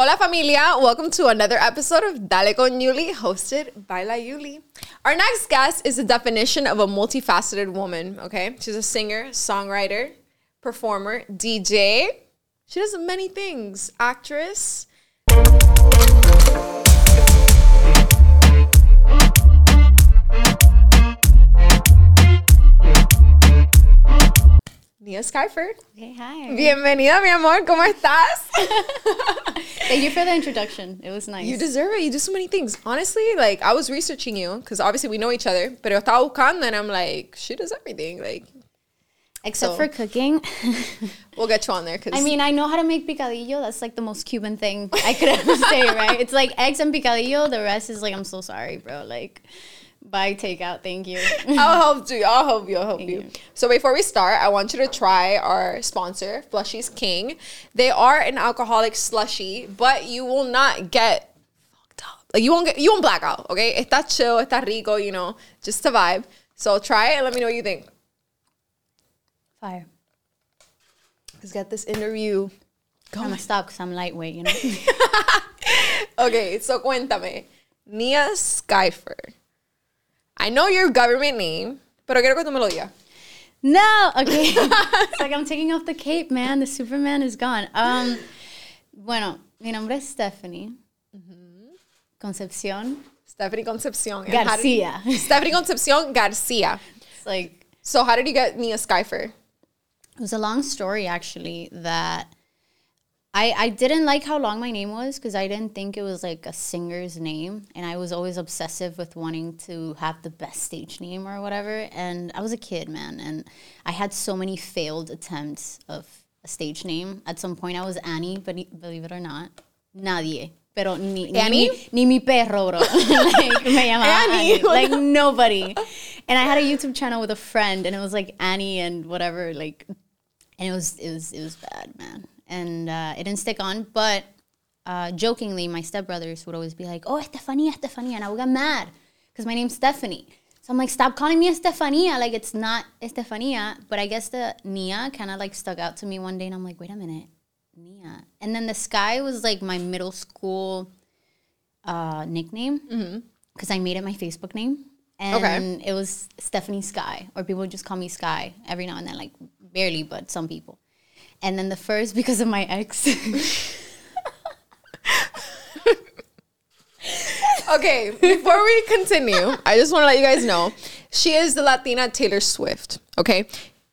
Hola familia, welcome to another episode of Dale con Yuli, hosted by La Yuli. Our next guest is the definition of a multifaceted woman, okay? She's a singer, songwriter, performer, DJ. She does many things, actress. Nia Skyfer. Hey, hi. Bienvenida, mi amor, ¿cómo estás? Thank you for the introduction. It was nice. You deserve it. You do so many things. Honestly, like I was researching you because obviously we know each other, but yo estaba buscando and I'm like, she does everything. Like, Except so- for cooking. we'll get you on there because I mean, I know how to make picadillo. That's like the most Cuban thing I could ever say, right? It's like eggs and picadillo. The rest is like, I'm so sorry, bro. Like, buy takeout. Thank you. I'll help you. I'll help you. I'll help you. you. So before we start, I want you to try our sponsor, Flushy's King. They are an alcoholic slushy, but you will not get fucked up. Like you won't get you won't black out. Okay, está chill, está rico. You know, just to vibe. So try it and let me know what you think. Fire. Let's get this interview. I'm gonna stop because I'm lightweight, you know? Okay, so cuéntame. Nia Skyfer. I know your government name, pero quiero que tú me lo digas. no! Okay. it's like I'm taking off the cape, man. The Superman is gone. Um, bueno, mi nombre es Stephanie. Concepcion Stephanie Concepcion. And how did- Garcia. Stephanie Concepcion Garcia. It's like, So how did you get Nia Skyfer? It was a long story actually that I I didn't like how long my name was because I didn't think it was like a singer's name and I was always obsessive with wanting to have the best stage name or whatever and I was a kid man and I had so many failed attempts of a stage name at some point I was Annie but believe it or not nadie pero ni, ni, Annie? mi, ni mi perro bro like me llamaba Annie. Annie like nobody and I had a YouTube channel with a friend and it was like Annie and whatever like and it was it was it was bad, man. And uh, it didn't stick on. But uh, jokingly, my stepbrothers would always be like, "Oh, Estefania, Estefania," and I would get mad because my name's Stephanie. So I'm like, "Stop calling me Estefania! Like it's not Estefania." But I guess the Nia kind of like stuck out to me one day, and I'm like, "Wait a minute, Nia." And then the Sky was like my middle school uh, nickname because I made it my Facebook name. And Okay. it was Stephanie Sky, or people would just call me Sky every now and then, like barely, but some people. And then the first, because of my ex, Okay, before we continue, I just want to let you guys know she is the Latina Taylor Swift. Okay.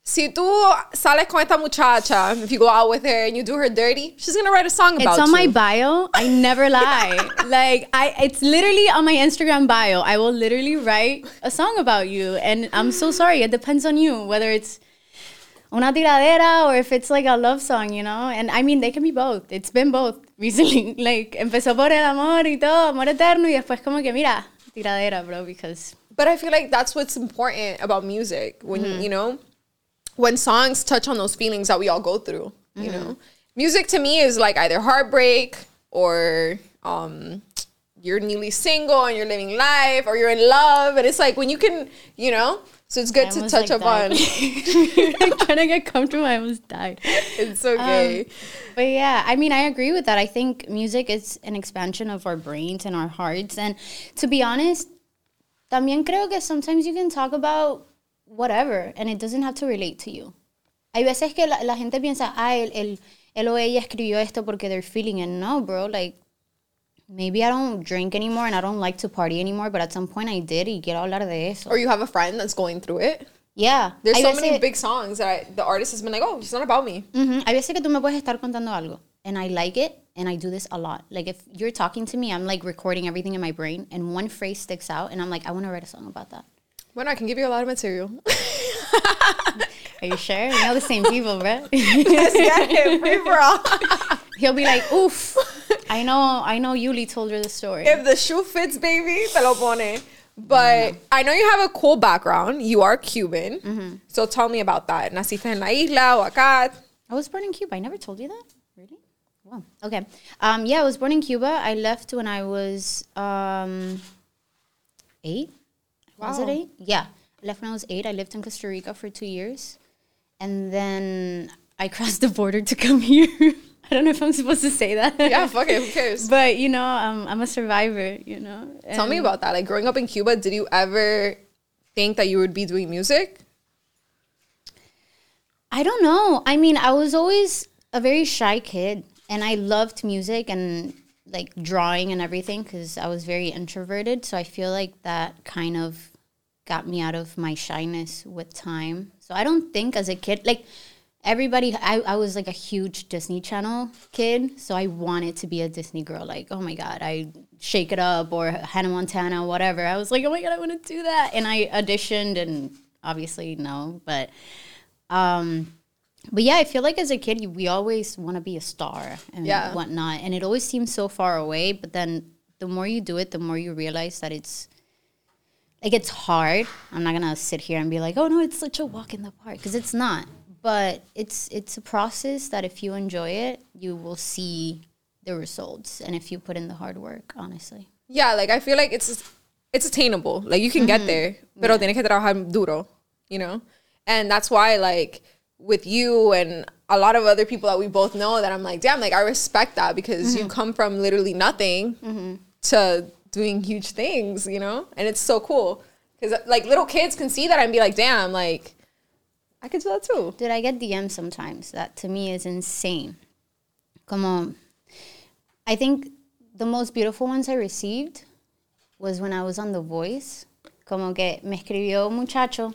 Si tú sales con esta muchacha, if you go out with her and you do her dirty, she's gonna write a song about you. it's on my bio. I never lie. like I, it's literally on my Instagram bio. I will literally write a song about you, and I'm so sorry. It depends on you whether it's una tiradera or if it's like a love song, you know. And I mean, they can be both. It's been both recently. Like empezó por el amor y todo, amor eterno, y después como que mira tiradera, bro, because But I feel like that's what's important about music when Mm-hmm. you know when songs touch on those feelings that we all go through. You Mm-hmm. know, music to me is like either heartbreak or um, you're newly single and you're living life, or you're in love, and it's like when you can, you know. So it's good I to touch like, up on. died. trying to get comfortable. I almost died. It's okay. But yeah, I mean, I agree with that. I think music is an expansion of our brains and our hearts. And to be honest, también creo que sometimes you can talk about whatever and it doesn't have to relate to you. Hay veces que la, la gente piensa, ah, él, él, él o ella escribió esto porque they're feeling it. No, bro, like, maybe I don't drink anymore and I don't like to party anymore, but at some point I did y quiero hablar de eso. or you have a friend that's going through it. yeah. There's so many big songs that I, the artist has been like, oh, it's not about me. Ujú. Hay veces que tú me puedes estar contando algo and I like it and I do this a lot. Like if you're talking to me, I'm like recording everything in my brain and one phrase sticks out and I'm like, I want to write a song about that. Bueno, I can give you a lot of material. Are you sure? We know the same people, bro. yeah, free for all. He'll be like, oof. I know, I know Yuli told her the story. if the shoe fits, baby, te lo pone. But I know you have a cool background. You are Cuban. So tell me about that. ¿Naciste en la isla o acá? I was born in Cuba. I never told you that. Really? Wow. Okay. Um, yeah, I was born in Cuba. I left when I was um, eight. Was it eight? Yeah. I left when I was eight. I lived in Costa Rica for two years. And then I crossed the border to come here. I don't know if I'm supposed to say that. Yeah, fuck it. Who cares? But you know, um, I'm a survivor. You know. Tell me about that. Like growing up in Cuba, did you ever think that you would be doing music? I don't know. I mean, I was always a very shy kid, and I loved music and like drawing and everything because I was very introverted. So I feel like that kind of got me out of my shyness with time. So I don't think as a kid, like everybody, I, I was like a huge Disney Channel kid. So I wanted to be a Disney girl. Like, oh my God, I shake it up or Hannah Montana, whatever. I was like, oh my God, I want to do that. And I auditioned and obviously no, but um, but yeah, I feel like as a kid, you- we always want to be a star and Yeah. whatnot, and it always seems so far away. But then, the more you do it, the more you realize that it's like it's hard. I'm not gonna sit here and be like, "Oh no, it's such a walk in the park," because it's not. But it's it's a process that if you enjoy it, you will see the results, and if you put in the hard work, honestly. Yeah, like I feel like it's it's attainable. Like you can get mm-hmm. there, pero tienes que trabajar duro, you know? And that's why like with you and a lot of other people that we both know that I'm like, damn, like I respect that because you mm-hmm. come from literally nothing mm-hmm. to doing huge things, you know? And it's so cool. Cuz like little kids can see that and be like, damn, like I could do that too. Dude, I get DMs sometimes. That to me is insane. Como, I think the most beautiful ones I received was when I was on The Voice. Como que me escribió un muchacho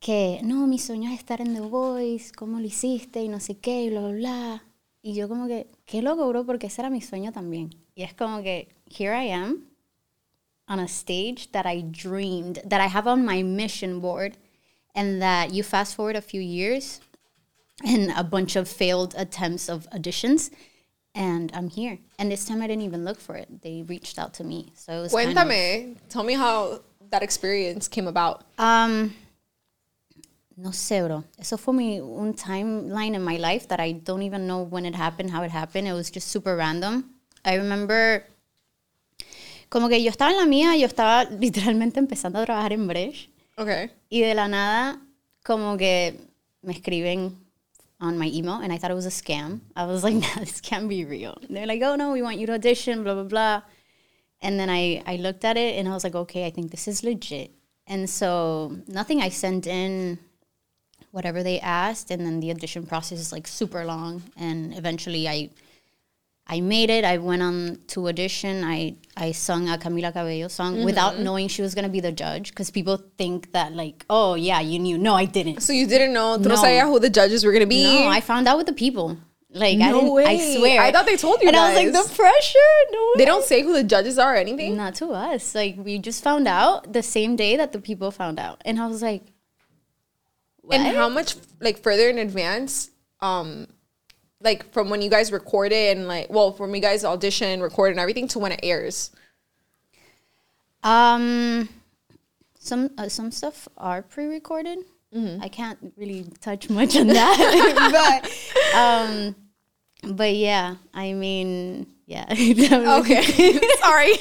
que, no, mi sueño es estar en The Voice, ¿cómo lo hiciste? Y no sé qué, y bla, bla, bla. Y yo como que, qué loco, bro, porque ese era mi sueño también. Y es como que, here I am on a stage that I dreamed, that I have on my mission board, and that you fast forward a few years and a bunch of failed attempts of auditions, and I'm here. And this time I didn't even look for it. They reached out to me. So it was kind of- Cuéntame, tell me how that experience came about. um, no sé, bro. Eso fue mi, un timeline in my life that I don't even know when it happened, how it happened. It was just super random. I remember, como que yo estaba en la mía, yo estaba literalmente empezando a trabajar en Bresh. Okay. Y de la nada, como que me escriben on my email, and I thought it was a scam. I was like, nah, this can't be real. They're like, oh no, we want you to audition, blah, blah, blah. And then I, I looked at it and I was like, okay, I think this is legit. And so nothing I sent in, whatever they asked, and then the audition process is like super long. And eventually I I made it. I went on to audition. I, I sung a Camila Cabello song without knowing she was going to be the judge because people think that, like, oh, yeah, you knew. No, I didn't. So you didn't know, tú no who the judges were going to be? No, I found out with the people. Like, I No didn't, way. I swear. I thought they told you And I was like, the pressure? No They way. don't say who the judges are or anything? Not to us. Like, we just found out the same day that the people found out. And I was like, And how much like further in advance, um, like from when you guys record it and like, well, from you guys audition, record and everything to when it airs? Um, some uh, some stuff are pre-recorded. Mm-hmm. I can't really touch much on that, but um, but yeah, I mean, yeah. Okay, sorry.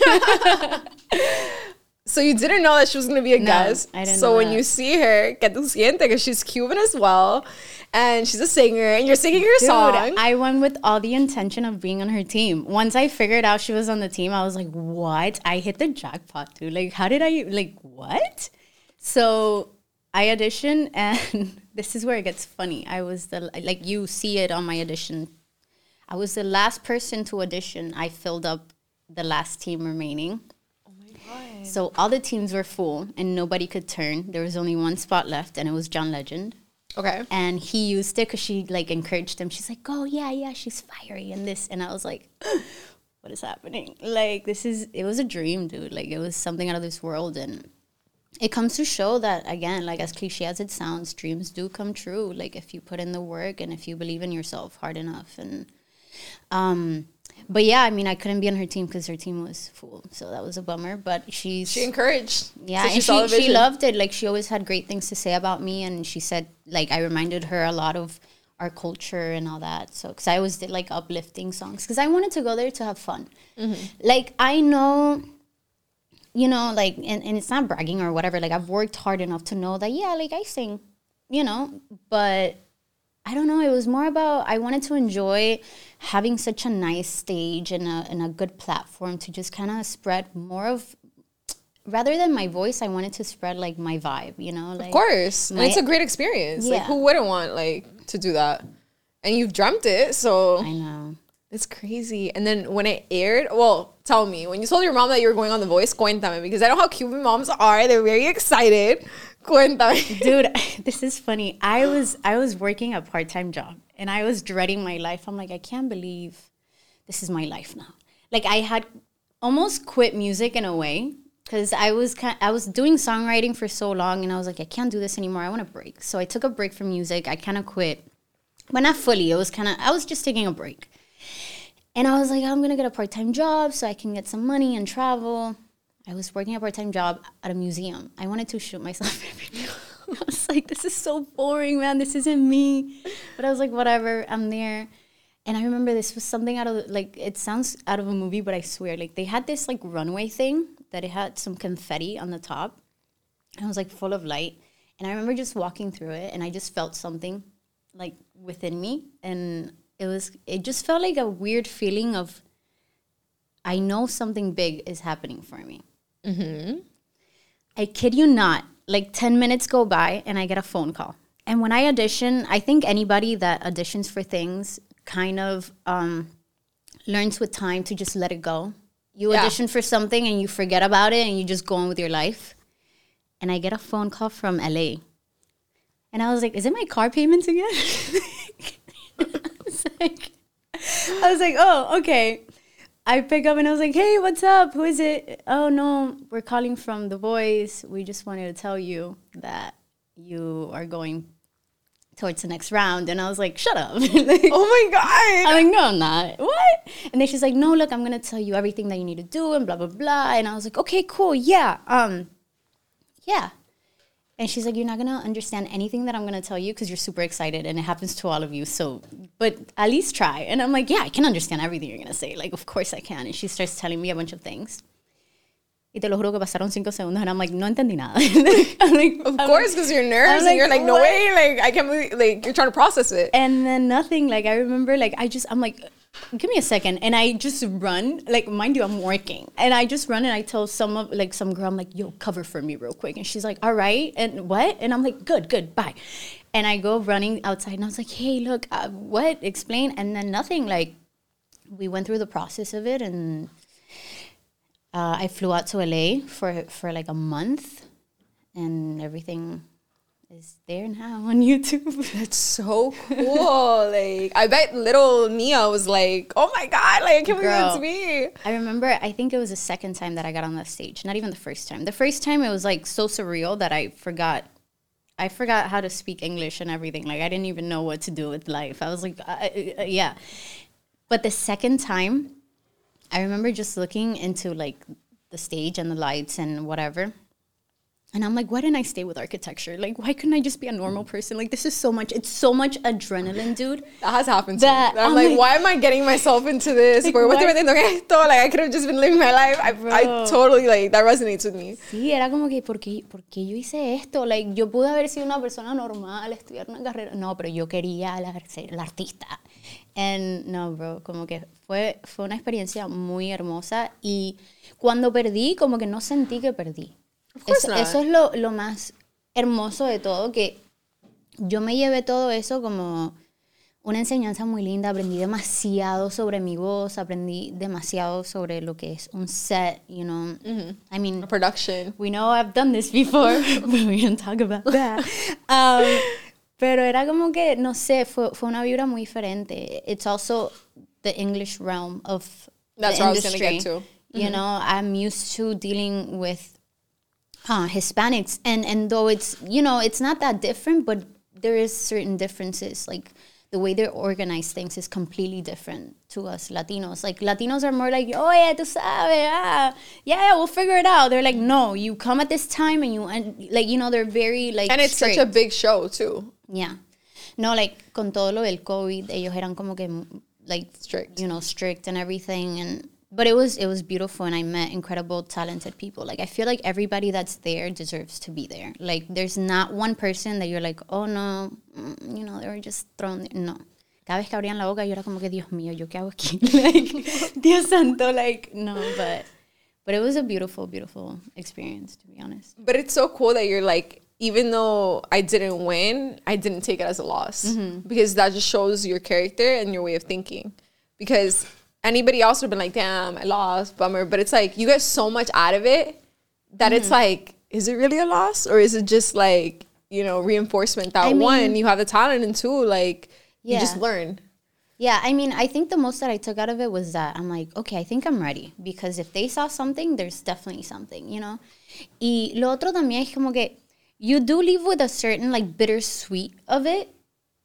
so you didn't know that she was gonna be a No, guest. I didn't so when that. you see her, que tú sientes, because she's Cuban as well, and she's a singer, and you're singing her Dude, song. I went with all the intention of being on her team. Once I figured out she was on the team, I was like, "What? I hit the jackpot, dude! Like, how did I like what?" So I auditioned, and this is where it gets funny. I was the like you see it on my audition. I was the last person to audition. I filled up the last team remaining. oh my god. So all the teams were full, and nobody could turn. There was only one spot left, and it was John Legend Okay. and he used it because she like encouraged him. She's like, "Oh yeah, yeah, she's fiery," and this, and I was like, "What is happening?" Like this is it was a dream, dude. Like it was something out of this world, and it comes to show that again, like as cliche as it sounds, dreams do come true. Like if you put in the work and if you believe in yourself hard enough, and um. But yeah, I mean, I couldn't be on her team because her team was full, so that was a bummer. But she's She encouraged. yeah, So and saw she, she loved it. Like she always had great things to say about me, and she said like I reminded her a lot of our culture and all that. So because I always did like uplifting songs because I wanted to go there to have fun. Mm-hmm. Like I know, you know, like and, and it's not bragging or whatever. Like I've worked hard enough to know that yeah, like I sing, you know, but I don't know. It was more about I wanted to enjoy having such a nice stage and a, and a good platform to just kind of spread more of rather than my voice i wanted to spread like my vibe you know like Of course. and my- it's a great experience. Like Yeah. who wouldn't want like to do that? And you've dreamt it, so i know it's crazy. And then when it aired, well, tell me, when you told your mom that you were going on The Voice, cuéntame, because I know how Cuban moms are. They're very excited. Cuéntame. dude this is funny. I was i was working a part-time job and i was dreading my life. I'm like i can't believe this is my life now. Like i had almost quit music in a way because i was i was doing songwriting for so long and i was like i can't do this anymore. I want a break. So i took a break from music. I kind of quit. But not fully. It was kind of i was just taking a break and I was like, I'm gonna get a part time job so I can get some money and travel. I was working a part time job at a museum. I wanted to shoot myself every day. I was like, this is so boring, man. This isn't me. But I was like, whatever, I'm there. And I remember this was something out of like it sounds out of a movie, but I swear, like they had this like runway thing that it had some confetti on the top. And it was like full of light. And I remember just walking through it and I just felt something like within me. And it was it just felt like a weird feeling of I know something big is happening for me. I kid you not, like 10 minutes go by and I get a phone call. And when I audition, I think anybody that auditions for things kind of um, learns with time to just let it go. You Yeah. audition for something and you forget about it and you just go on with your life. And I get a phone call from LA. And I was like, is it my car payments again? I was like, I was like, oh, okay. I pick up and I was like, hey, what's up? Who is it? Oh, no, we're calling from The Voice. We just wanted to tell you that you are going towards the next round. And I was like, shut up. Like, Oh my god. I'm like, no, I'm not. What? And then she's like, no, look, I'm gonna tell you everything that you need to do and blah blah blah. And I was like, okay, cool, yeah, um, yeah. And she's like, you're not gonna understand anything that I'm gonna tell you because you're super excited and it happens to all of you. So, but at least try. And I'm like, yeah, I can understand everything you're gonna say. Like, of course I can. And she starts telling me a bunch of things. Y te lo juro que pasaron cinco segundos and I'm like, no entendí nada. I'm like, Of I'm course, because you're nervous like, and you're like, no what? way, like I can't believe, like you're trying to process it. and then nothing like i remember like i just i'm like give me a second. And i just run like mind you i'm working. And i just run and i tell some of like some girl i'm like yo cover for me real quick. And she's like all right. And what? And i'm like good good bye. And i go running outside and i was like hey look uh, what? Explain. And then nothing like we went through the process of it and uh, i flew out to la for for like a month and everything is there now on youtube That's so cool. like I bet little Nia was like, "Oh my god, like I can't believe Girl. it's me." I remember, I think it was the second time that I got on that stage, not even the first time. The first time it was like so surreal that I forgot. I forgot how to speak English and everything. Like I didn't even know what to do with life. I was like, uh, uh, uh, yeah. But the second time, I remember just looking into like the stage and the lights and whatever. And I'm like, why didn't I stay with architecture? Like, why couldn't I just be a normal person? Like, this is so much, it's so much adrenaline, dude. That has happened to That- me. I'm, I'm like, like- why am I getting myself into this? Like, Por- I haciendo esto? Like I could have just been living my life. I, I totally like that resonates with me. Sí, era como que, ¿por qué, por qué yo hice esto? Like, yo pude haber sido una persona normal, estudiar una carrera. No, pero yo quería la- ser la artista. And no, bro, como que fue, fue una experiencia muy hermosa. Y cuando perdí, como que no sentí que perdí. Eso, not. eso es lo, lo más hermoso de todo, que yo me llevé todo eso como una enseñanza muy linda. Aprendí demasiado sobre mi voz, aprendí demasiado sobre lo que es un set, you know. I mean, A production. we know I've done this before, but we don't talk about that. Um, pero era como que, no sé, fue, fue una vibra muy diferente. It's also the English realm of That's the what I was gonna industry. get to. You know, I'm used to dealing with uh, Hispanics, and and though it's you know it's not that different, but there is certain differences. Like the way they organize things is completely different to us Latinos. Like Latinos are more like, oh yeah, tú sabes, ah, yeah, yeah, we'll figure it out. They're like, no, you come at this time, and you and like you know they're very like And it's such a big show too. Yeah. No, like con todo lo del COVID, ellos eran como que like Strict. you know, strict and everything and but it was it was beautiful and i met incredible talented people like i feel like everybody that's there deserves to be there like there's not one person that you're like oh no mm, you know they were just thrown there. no cada vez que abrían la boca yo era como que dios mío yo qué hago aquí like dios santo like no but but it was a beautiful beautiful experience to be honest But it's so cool that you're like, even though I didn't win, I didn't take it as a loss Mm-hmm. because that just shows your character and your way of thinking. Because anybody else would have been like, damn, I lost, bummer. But it's like you get so much out of it that it's Mm-hmm. like, is it really a loss or is it just like, you know, reinforcement that I mean- one, you have the talent, and two, like, you just learn. Yeah, I mean, I think the most that I took out of it was that I'm like, okay, I think I'm ready because if they saw something, there's definitely something, you know. Y lo otro también es como que you do leave with a certain like bittersweet of it,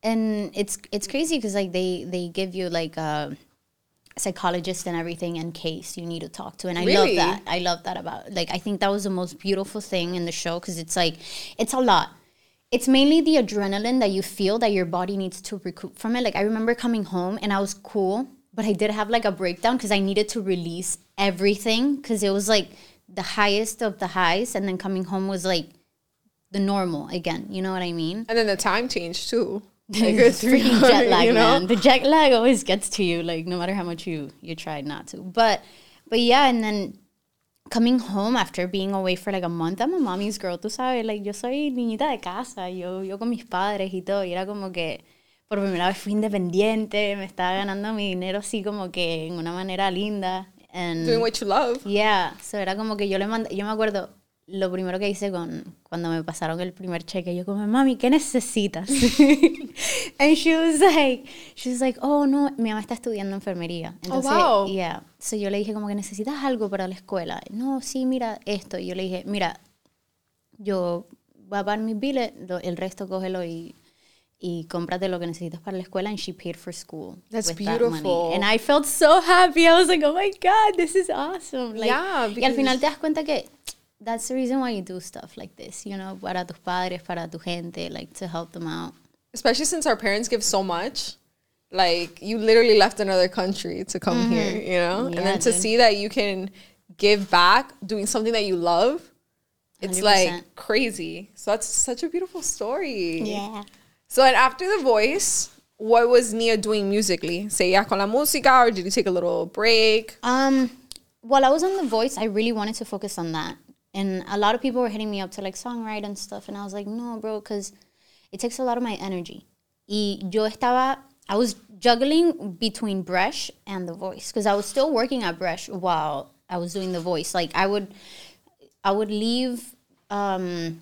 and it's it's crazy because like they they give you like a psychologist and everything in case you need to talk to, and I Really? love that. I love that about like I think that was the most beautiful thing in the show because it's like it's a lot it's mainly the adrenaline that you feel that your body needs to recoup from it. Like I remember coming home and I was cool, but I did have like a breakdown because I needed to release everything because it was like the highest of the highs, and then coming home was like the normal again. You know what I mean? And then the time change too. Like Freaking jet lag, you know? man. The jet lag always gets to you, like no matter how much you you try not to. But but yeah, and then coming home after being away for like a month, I'm a mommy's girl, tú sabes, like yo soy niñita de casa, yo yo con mis padres y todo, y era como que por primera vez fui independiente, me estaba ganando mi dinero así como que en una manera linda. And Doing what you love. Yeah, so era como que yo le mandé, yo me acuerdo lo primero que hice con cuando me pasaron el primer cheque, yo como, mami, ¿qué necesitas? and she was like, she was like, oh no, mi mamá está estudiando enfermería. Entonces, wow. yeah. So yo le dije como que necesitas algo para la escuela. No, sí, mira esto. Y yo le dije, mira, yo voy a pagar mis biles, el resto cógelo y y cómprate lo que necesitas para la escuela and she paid for school That's with that money. beautiful. and I felt so happy I was like oh my god this is awesome like, Yeah, y al final te das cuenta que that's the reason why you do stuff like this you know para tus padres para tu gente like to help them out especially since our parents give so much like you literally left another country to come here you know and Mm-hmm. Then to dude. see that you can give back doing something that you love it's 100%. like crazy so that's such a beautiful story yeah so and after the voice what was nia doing musically say ya con la música or did you take a little break Um, while I was on The Voice, I really wanted to focus on that. And a lot of people were hitting me up to like songwrite and stuff. And I was like, no, bro, because it takes a lot of my energy. Y yo estaba, I was juggling between Bresh and The Voice because I was still working at Bresh while I was doing The Voice. Like I would, I would leave, um,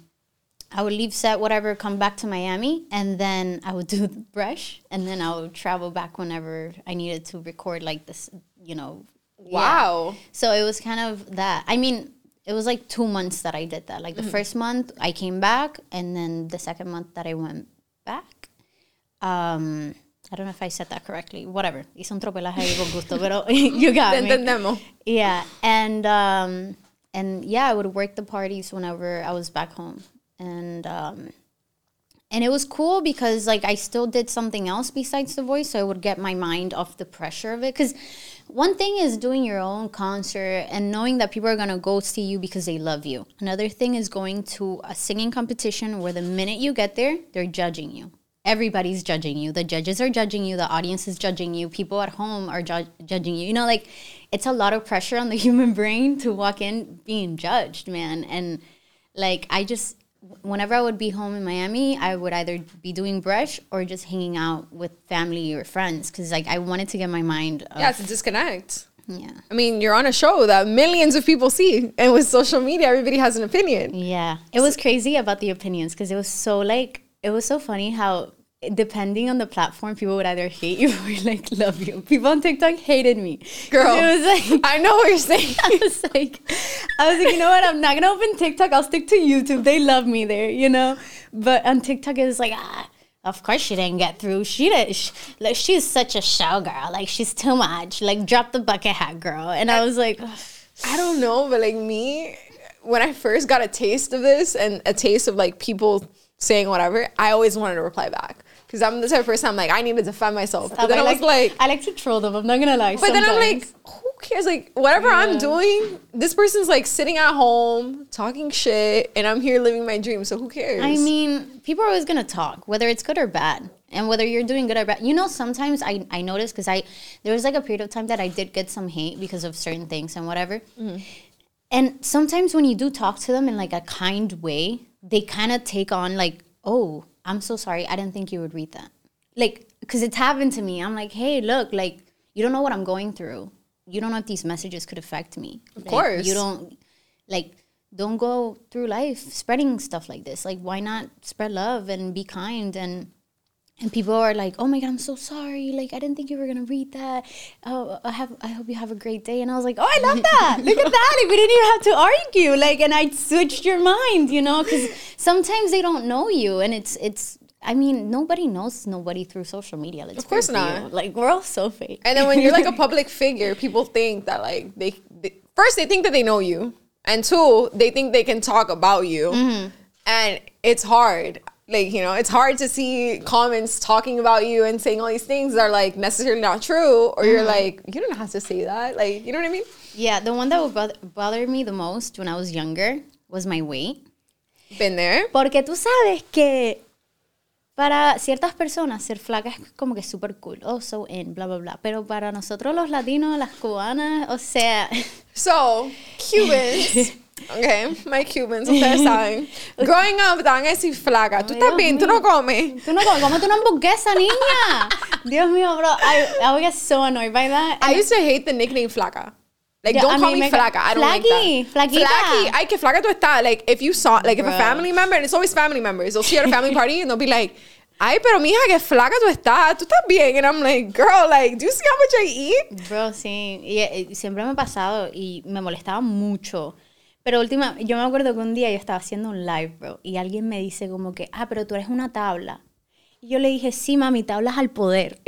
I would leave set, whatever, come back to Miami, and then I would do the Bresh, and then I would travel back whenever I needed to record like this, you know. yeah. wow So it was kind of that. I mean, it was like two months that I did that. Like the first month I came back, and then the second month that I went back. Um, I don't know if I said that correctly. Whatever. Hice un tropelaje ahí con gusto, pero you got Te me. entendemos. Yeah, and um, and yeah, I would work the parties whenever I was back home, and um, and it was cool because like I still did something else besides the voice, so I would get my mind off the pressure of it. Because one thing is doing your own concert and knowing that people are gonna go see you because they love you. Another thing is going to a singing competition where the minute you get there, they're judging you. Everybody's judging you. The judges are judging you. The audience is judging you. People at home are ju- judging you. You know, like it's a lot of pressure on the human brain to walk in being judged, man. And like I just whenever I would be home in Miami, I would either be doing Bresh or just hanging out with family or friends because like I wanted to get my mind. Off. yeah a disconnect yeah, I mean, you're on a show that millions of people see, and with social media, everybody has an opinion. yeah. It was crazy about the opinions because it was so like it was so funny how depending on the platform, people would either hate you or like love you. People on TikTok hated me. Girl, It was like I know what you're saying. I was like, I was like, you know what? I'm not gonna open TikTok. I'll stick to YouTube. They love me there, you know. But on TikTok, it was like, ah, of course she didn't get through. She did. She, like she's such a showgirl. Like she's too much. Like drop the bucket hat, girl. And I was like, ugh. I don't know, but like me, when I first got a taste of this and a taste of like people saying whatever, I always wanted to reply back because I'm the type of person I'm like I need to defend myself. But then I, I was like, like, I like to troll them. I'm not gonna lie. but then I'm like, who cares? Like whatever I'm doing, this person's like sitting at home talking shit, and I'm here living my dream. So who cares? I mean, people are always gonna talk, whether it's good or bad, and whether you're doing good or bad. You know, sometimes I I notice because I there was like a period of time that I did get some hate because of certain things and whatever. Mm-hmm. And sometimes when you do talk to them in like a kind way, they kind of take on like, oh, I'm so sorry, I didn't think you would read that. Like, because it's happened to me. I'm like, hey, look, like you don't know what I'm going through. You don't know if these messages could affect me. Of course. you don't like don't go through life spreading stuff like this like why not spread love and be kind and and people are like oh my god i'm so sorry like i didn't think you were gonna read that oh i have i hope you have a great day and i was like oh i love that look at that like we didn't even have to argue like and i switched your mind you know because sometimes they don't know you and it's it's I mean, nobody knows nobody through social media. Let's Of course not. Like we're all so fake. And then when you're like a public figure, people think that like they, they first they think that they know you, and two they think they can talk about you, Mm-hmm. and it's hard. Like you know, it's hard to see comments talking about you and saying all these things that are like necessarily not true, or you're Mm-hmm. like you don't have to say that. Like you know what I mean? Yeah, the one that would bother, bother me the most when I was younger was my weight. Been there. Porque tú sabes que para ciertas personas ser flaca es como que súper cool, oh, so in, bla, bla, bla. Pero para nosotros los latinos, las cubanas, o sea, So, Cubans. Okay, my Cubans, ustedes saben. Growing up, te van a decir flaca. Tú estás bien, tú no comes. tú no comes, cómete una hamburguesa, niña. Dios mío, bro, I, I would get so annoyed by that. I used to hate the nickname flaca. Like, don't call me me ca- flaca. I don't like that. flaquita. Flaky. Ay, que flaca tú estás. Like, if you saw, like, if a family member, and it's always family members, they'll see at a family party and they'll be like, ay, pero mija, que flaca tú estás. Tú estás bien. And I'm like, girl, like, do you see how much I eat? Bro, sí, y, eh, siempre me ha pasado y me molestaba mucho. Pero última, yo me acuerdo que un día yo estaba haciendo un live, bro, y alguien me dice como que, ah, pero tú eres una tabla. Y yo le dije, sí, mami, tablas al poder.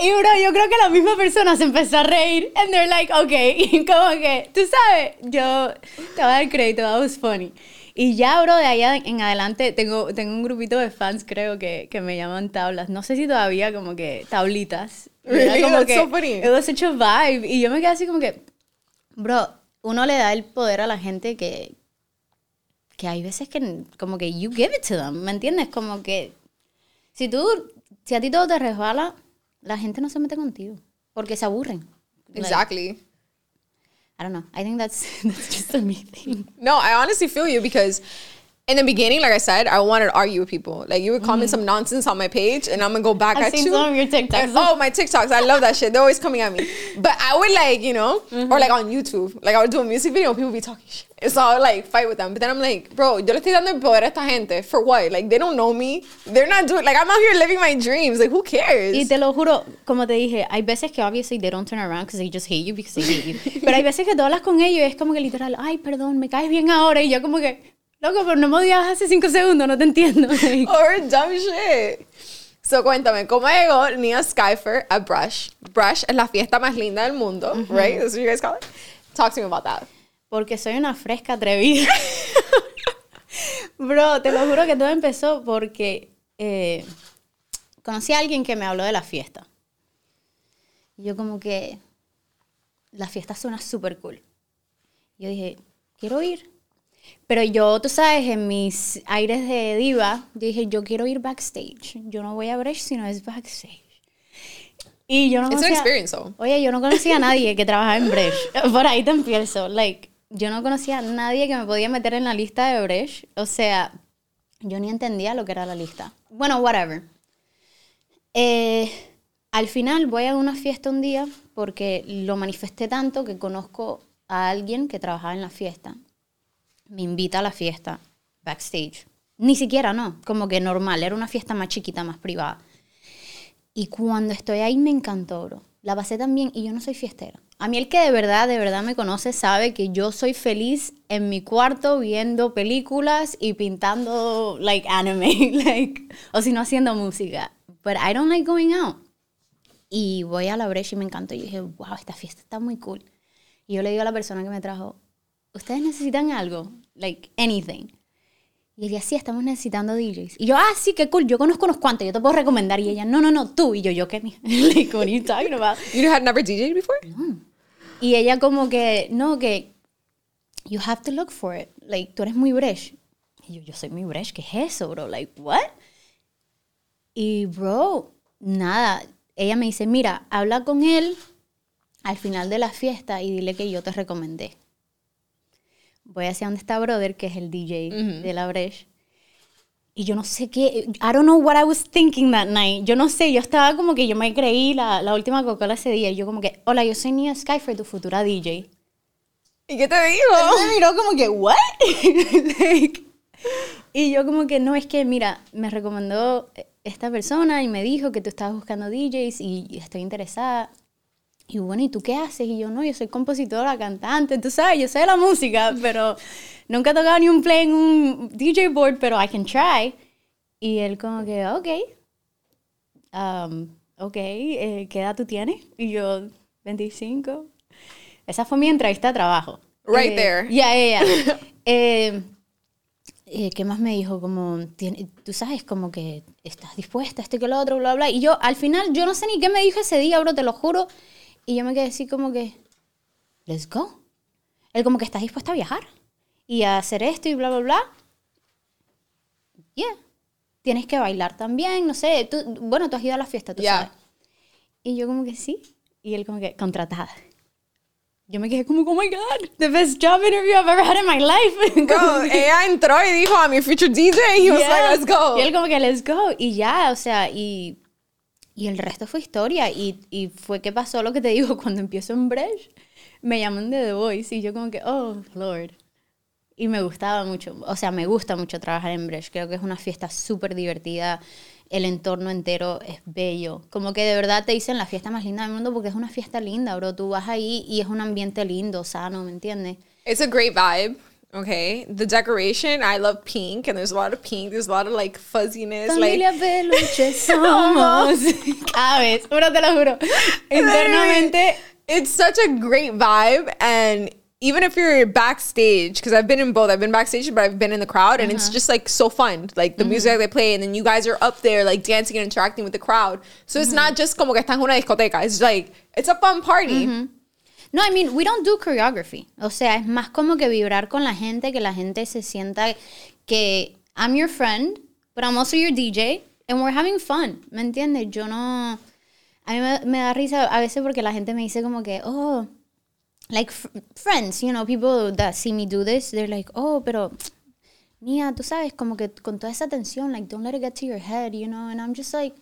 y bro, yo creo que la misma persona se empezó a reír. And they're like, ok, y como que, tú sabes, yo te voy a dar crédito, that was funny. Y ya, bro, de allá en adelante tengo, tengo un grupito de fans, creo que, que me llaman tablas. No sé si todavía como que tablitas. Y era Really? como That's que, so funny. It was such a vibe. Y yo me quedé así como que, bro, uno le da el poder a la gente que, que hay veces que como que you give it to them, ¿me entiendes? Como que si tú, si a ti todo te resbala, la gente no se mete contigo porque se aburren. Like, Exactly. I don't know. I think that's that's just a me thing. No, I honestly feel you because in the beginning, like I said, I wanted to argue with people. Like you would comment some nonsense on my page, and I'm gonna go back Mm-hmm. I've at seen you. some of your TikToks. And- oh, my TikToks! I love that shit. They're always coming at me. But I would like, you know, Mm-hmm. or like on YouTube, like I would do a music video, and people be talking shit. So I would like fight with them. But then I'm like, bro, yo le estoy dando el poder a esta gente for what? Like they don't know me. They're not doing. Like I'm out here living my dreams. Like who cares? Y te lo juro, como te dije, hay veces que obviously they don't turn around because they just hate you because they hate you. Pero hay veces que tú hablas con ellos y es como que literal, ay, perdón, me caes bien ahora. Y yo como que, loco, pero no me odiabas hace cinco segundos, no te entiendo. Like, or dumb shit. So cuéntame, ¿cómo llegó Nia Skyfer a Brush? Brush es la fiesta más linda del mundo, right? That's what you guys call it? Talk to me about that. Porque soy una fresca atrevida. Bro, te lo juro que todo empezó porque eh, conocí a alguien que me habló de la fiesta. Y yo como que la fiesta suena súper cool. Yo dije, quiero ir. Pero yo, tú sabes, en mis aires de diva, yo dije, yo quiero ir backstage. Yo no voy a Brecht, sino es backstage. Y yo no It's an conocía- experience, though. Oye, yo no conocía a nadie que trabajaba en Brecht. Por ahí te empiezo. Like, yo no conocía a nadie que me podía meter en la lista de Brecht. O sea, yo ni entendía lo que era la lista. Bueno, whatever. Eh, al final voy a una fiesta un día porque lo manifesté tanto que conozco a alguien que trabajaba en la fiesta. Me invita a la fiesta backstage. Ni siquiera, no. Como que normal. Era una fiesta más chiquita, más privada. Y cuando estoy ahí me encantó, bro. La pasé tan bien y yo no soy fiestera. A mí el que de verdad, de verdad me conoce sabe que yo soy feliz en mi cuarto viendo películas y pintando like anime, like, o si no haciendo música. But I don't like going out. Y voy a la brecha y me encantó. Y dije, wow, esta fiesta está muy cool. Y yo le digo a la persona que me trajo, ¿ustedes necesitan algo? Like anything. Y ella, sí, estamos necesitando DJs. Y yo, ah, sí, qué cool, yo conozco unos cuantos, yo te puedo recomendar. Y ella, no, no, no, tú. Y yo, yo, ¿qué? like, what are you talking about? You had never DJed before? Y ella como que, no, que you have to look for it. Like, tú eres muy bresh. Y yo, yo soy muy bresh, ¿qué es eso, bro? Like, what? Y, bro, nada. Ella me dice, mira, habla con él al final de la fiesta y dile que yo te recomendé. Voy hacia donde está Brother, que es el DJ de la Bresh. Y yo no sé qué, I don't know what I was thinking that night. Yo no sé, yo estaba como que yo me creí la, la última Coca-Cola ese día. Y yo como que, hola, yo soy Nia Skyfer, tu futura DJ. ¿Y qué te dijo? Él me miró como que, ¿what? Like, y yo como que, no, es que, mira, me recomendó esta persona y me dijo que tú estabas buscando DJs y estoy interesada. Y bueno, ¿y tú qué haces? Y yo, no, yo soy compositora, cantante, tú sabes, yo sé la música, pero nunca he tocado ni un play en un DJ board, pero I can try. Y él como que, ok, um, ok, eh, ¿qué edad tú tienes? Y yo, 25. Esa fue mi entrevista de trabajo. Right Eh, there. Ya, ya, ya. Eh, eh, ¿Qué más me dijo? Como, tú sabes, como que estás dispuesta, esto que lo otro, bla, bla. Y yo, al final, yo no sé ni qué me dijo ese día, bro, te lo juro. Y yo me quedé así como que, let's go. Él como que estás dispuesta a viajar y a hacer esto y bla, bla, bla. Yeah. Tienes que bailar también, no sé. Tú, bueno, tú has ido a la fiesta, tú Yeah. sabes. Y yo como que sí. Y él como que, contratada. Yo me quedé como, oh my God, the best job interview I've ever had in my life. Bro, ella entró y dijo, I'm your future DJ. He was Yeah. like, let's go. Y él como que, let's go. Y ya, o sea, y, y el resto fue historia. Y, y fue que pasó lo que te digo, cuando empiezo en Bresh, me llaman de The Voice y yo como que, oh, Lord. Y me gustaba mucho, o sea, me gusta mucho trabajar en Bresh. Creo que es una fiesta súper divertida. El entorno entero es bello. Como que de verdad te dicen la fiesta más linda del mundo porque es una fiesta linda, bro. Tú vas ahí y es un ambiente lindo, sano, ¿me entiendes? It's a great vibe. Okay. The decoration, I love pink, and there's a lot of pink. There's a lot of like fuzziness. Familia Like, peluche somos. Cada vez, juro, te lo juro. Internamente, it's such a great vibe. And even if you're backstage, because I've been in both, I've been backstage, but I've been in the crowd, and it's uh-huh. just like so fun. Like the music mm-hmm. that they play, and then you guys are up there like dancing and interacting with the crowd. So it's mm-hmm. not just como que están en una discoteca. It's like, it's a fun party. Mm-hmm. No, I mean, we don't do choreography. O sea, es más como que vibrar con la gente, que la gente se sienta que I'm your friend, but I'm also your DJ, and we're having fun. ¿Me entiendes? Yo no. A mí me, da risa a veces porque la gente me dice como que, oh, like friends, you know, people that see me do this, they're like, oh, pero Nia, tú sabes, como que con toda esa tensión, like, don't let it get to your head, you know, and I'm just like,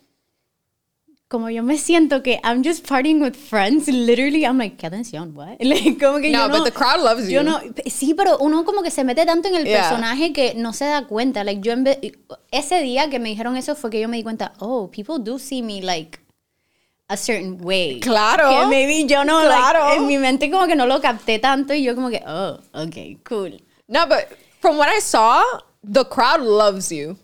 como yo me siento que I'm just partying with friends, literally, I'm like, qué atención, what? Like, como que No, yo no, but the crowd loves yo you. no, sí, pero uno como que se mete tanto en el Yeah. personaje que no se da cuenta, like, yo en vez, ese día que me dijeron eso fue que yo me di cuenta, oh, people do see me, like, a certain way. Claro. Que maybe yo no, like, Claro. en mi mente como que no lo capté tanto y yo como que, oh, okay, cool. No, but from what I saw, the crowd loves you.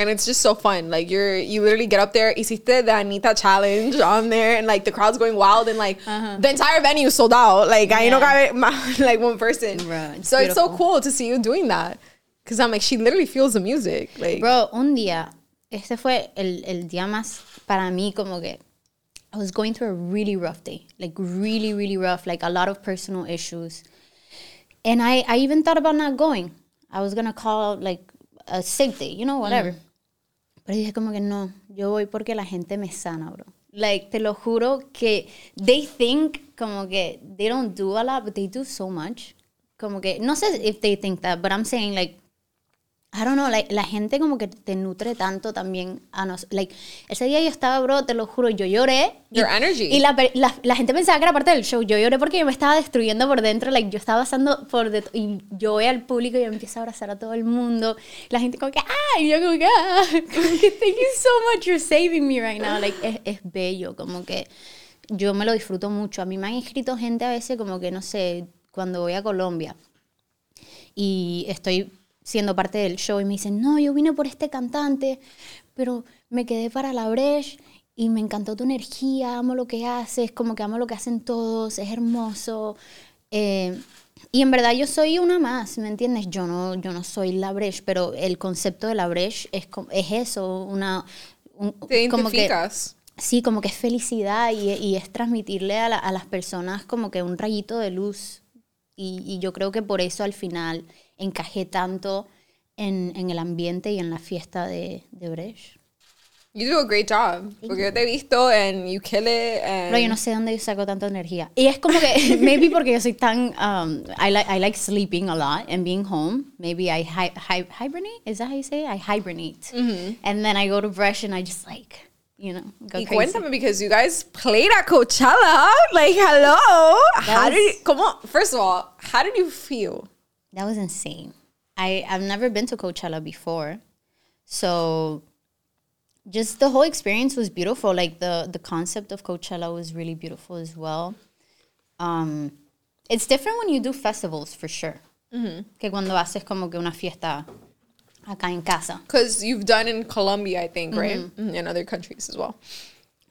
And it's just so fun. Like you're you literally get up there, hiciste the Anita challenge on there and like the crowd's going wild and like uh-huh. the entire venue is sold out. Like I know Yeah. cabe like one person. Bruh, it's so it's so cool to see you doing that. Cause I'm like, she literally feels the music. Like Bro, un día, este fue el, el día más para mí como que I was going through a really rough day, like really, really rough, like a lot of personal issues. And I, I even thought about not going. I was gonna call like a sick day, you know, whatever. Mm. Pero dije como que no, yo voy porque la gente me sana, bro. Like, te lo juro que they think como que they don't do a lot, but they do so much. Como que, no sé if they think that, but I'm saying like, I don't know, like, la gente como que te nutre tanto también a nos. Like, ese día yo estaba, bro, te lo juro, yo lloré. y- Your energy. Y la, la, la gente pensaba que era parte del show. Yo lloré porque yo me estaba destruyendo por dentro. Like, yo estaba pasando por det- Y yo voy al público y yo empiezo a abrazar a todo el mundo. La gente como que, ¡ah! Y yo como que, ¡ah! Como que, thank you so much, you're saving me right now. Like, es, es bello, como que yo me lo disfruto mucho. A mí me han escrito gente a veces como que, no sé, cuando voy a Colombia y estoy siendo parte del show y me dicen, no, yo vine por este cantante, pero me quedé para la Breche y me encantó tu energía, amo lo que haces, como que amo lo que hacen todos, es hermoso. Eh, y en verdad yo soy una más, ¿me entiendes? Yo no, yo no soy la Breche, pero el concepto de la Breche es, es eso, una... un- Te como que, identificas. sí, como que es felicidad y, y es transmitirle a, la- a las personas como que un rayito de luz. Y, y yo creo que por eso al final encajé tanto en, en el ambiente y en la fiesta de, de Breche. You do a great job. Porque yo te he visto and you kill it. And Pero yo no sé dónde yo saco tanta energía. Y es como que, maybe porque yo soy tan, um, I, like, I like sleeping a lot and being home. Maybe I hi hi hibernate. Is that how you say it? I hibernate. And then I go to brush and I just like, you know, go Y crazy. cuéntame, because you guys played at Coachella. Like, hello. How was- did you, como, first of all, how did you feel? That was insane. I, I've never been to Coachella before. So just the whole experience was beautiful. Like the, the concept of Coachella was really beautiful as well. Um, it's different when you do festivals for sure. Que cuando haces como que una fiesta acá en casa. Because you've done in Colombia, I think, right? Mhm, And other countries as well.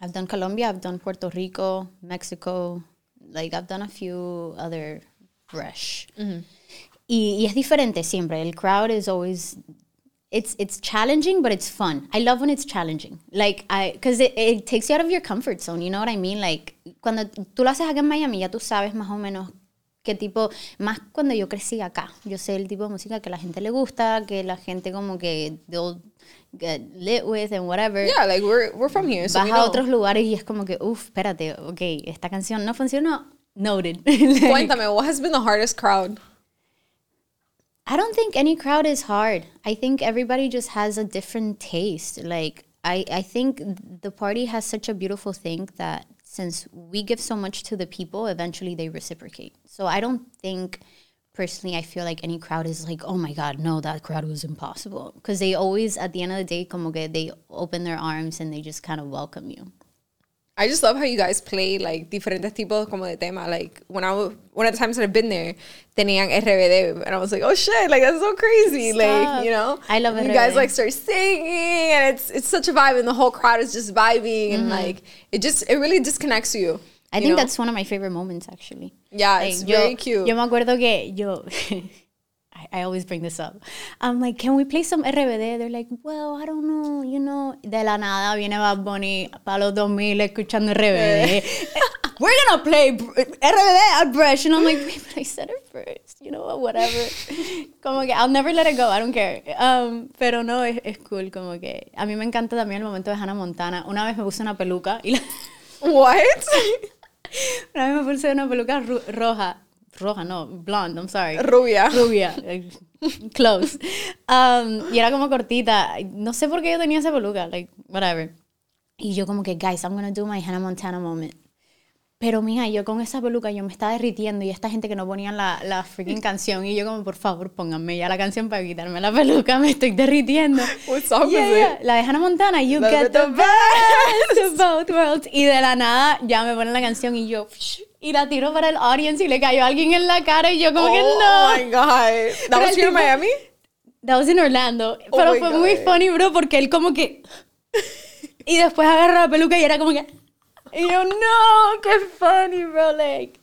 I've done Colombia, I've done Puerto Rico, Mexico, like I've done a few other Bresh. Y, y es diferente siempre. El crowd is always it's it's challenging, but it's fun. I love when it's challenging. Like I because it, it takes you out of your comfort zone. You know what I mean? Like cuando tú lo haces acá en Miami, ya tú sabes más o menos qué tipo, más cuando yo crecí acá. Yo sé el tipo de música que la gente le gusta, que la gente como que they'll get lit with and whatever Yeah, like we're, we're from here. So vas a otros lugares y es como que, uff, espérate, ok, esta canción no funcionó. Noted. Like, Cuéntame, what has been the hardest crowd? I don't think any crowd is hard. I think everybody just has a different taste. Like, I, I think the party has such a beautiful thing that since we give so much to the people, eventually they reciprocate. So I don't think, personally, I feel like any crowd is like, oh my God, no, that crowd was impossible. Because they always, at the end of the day, como que they open their arms and they just kind of welcome you. I just love how you guys play like diferentes tipos como de tema. Like when I w- one of the times that I've been there, tenían RBD, and I was like, oh shit, like that's so crazy. Like you know, I love And You guys like start singing, and it's it's such a vibe, and the whole crowd is just vibing, and like it just it really disconnects you. Mm-hmm. I you think know? that's one of my favorite moments, actually. yeah, it's yo, very cute. Yo me acuerdo que yo, I, always bring this up. I'm like, can we play some RBD? They're like, well, I don't know, you know. De la nada viene Bad Bunny para los 2000 escuchando RBD. We're gonna play RBD at Brush. And I'm like, wait, but I said it first, you know, what, whatever. Como que I'll never let it go, I don't care. Um, pero no, es, es cool, como que a mí me encanta también el momento de Hannah Montana. Una vez me puse una peluca y la... what? Una vez me puse una peluca roja. Roja, no, blonde, I'm sorry. Rubia. Rubia. like, Close. Um, y era como cortita. No sé por qué yo tenía esa peluca, like, whatever. Y yo como que, guys, I'm gonna do my Hannah Montana moment. Pero mija, yo con esa peluca yo me estaba derritiendo y esta gente que no ponían la, la freaking canción y yo como, por favor, pónganme ya la canción para quitarme la peluca, me estoy derritiendo. What song Yeah, is yeah, it? La de Hannah Montana, You Get the Best of Both Worlds. Y de la nada ya me ponen la canción y yo, psh, y la tiro para el audience y le cayó a alguien en la cara y yo como que oh no. my god, that was in Miami. That was in Orlando. Oh pero fue muy God. funny, bro, porque él como que... y después agarró la peluca y era como que... Y yo, no, qué funny, bro, like...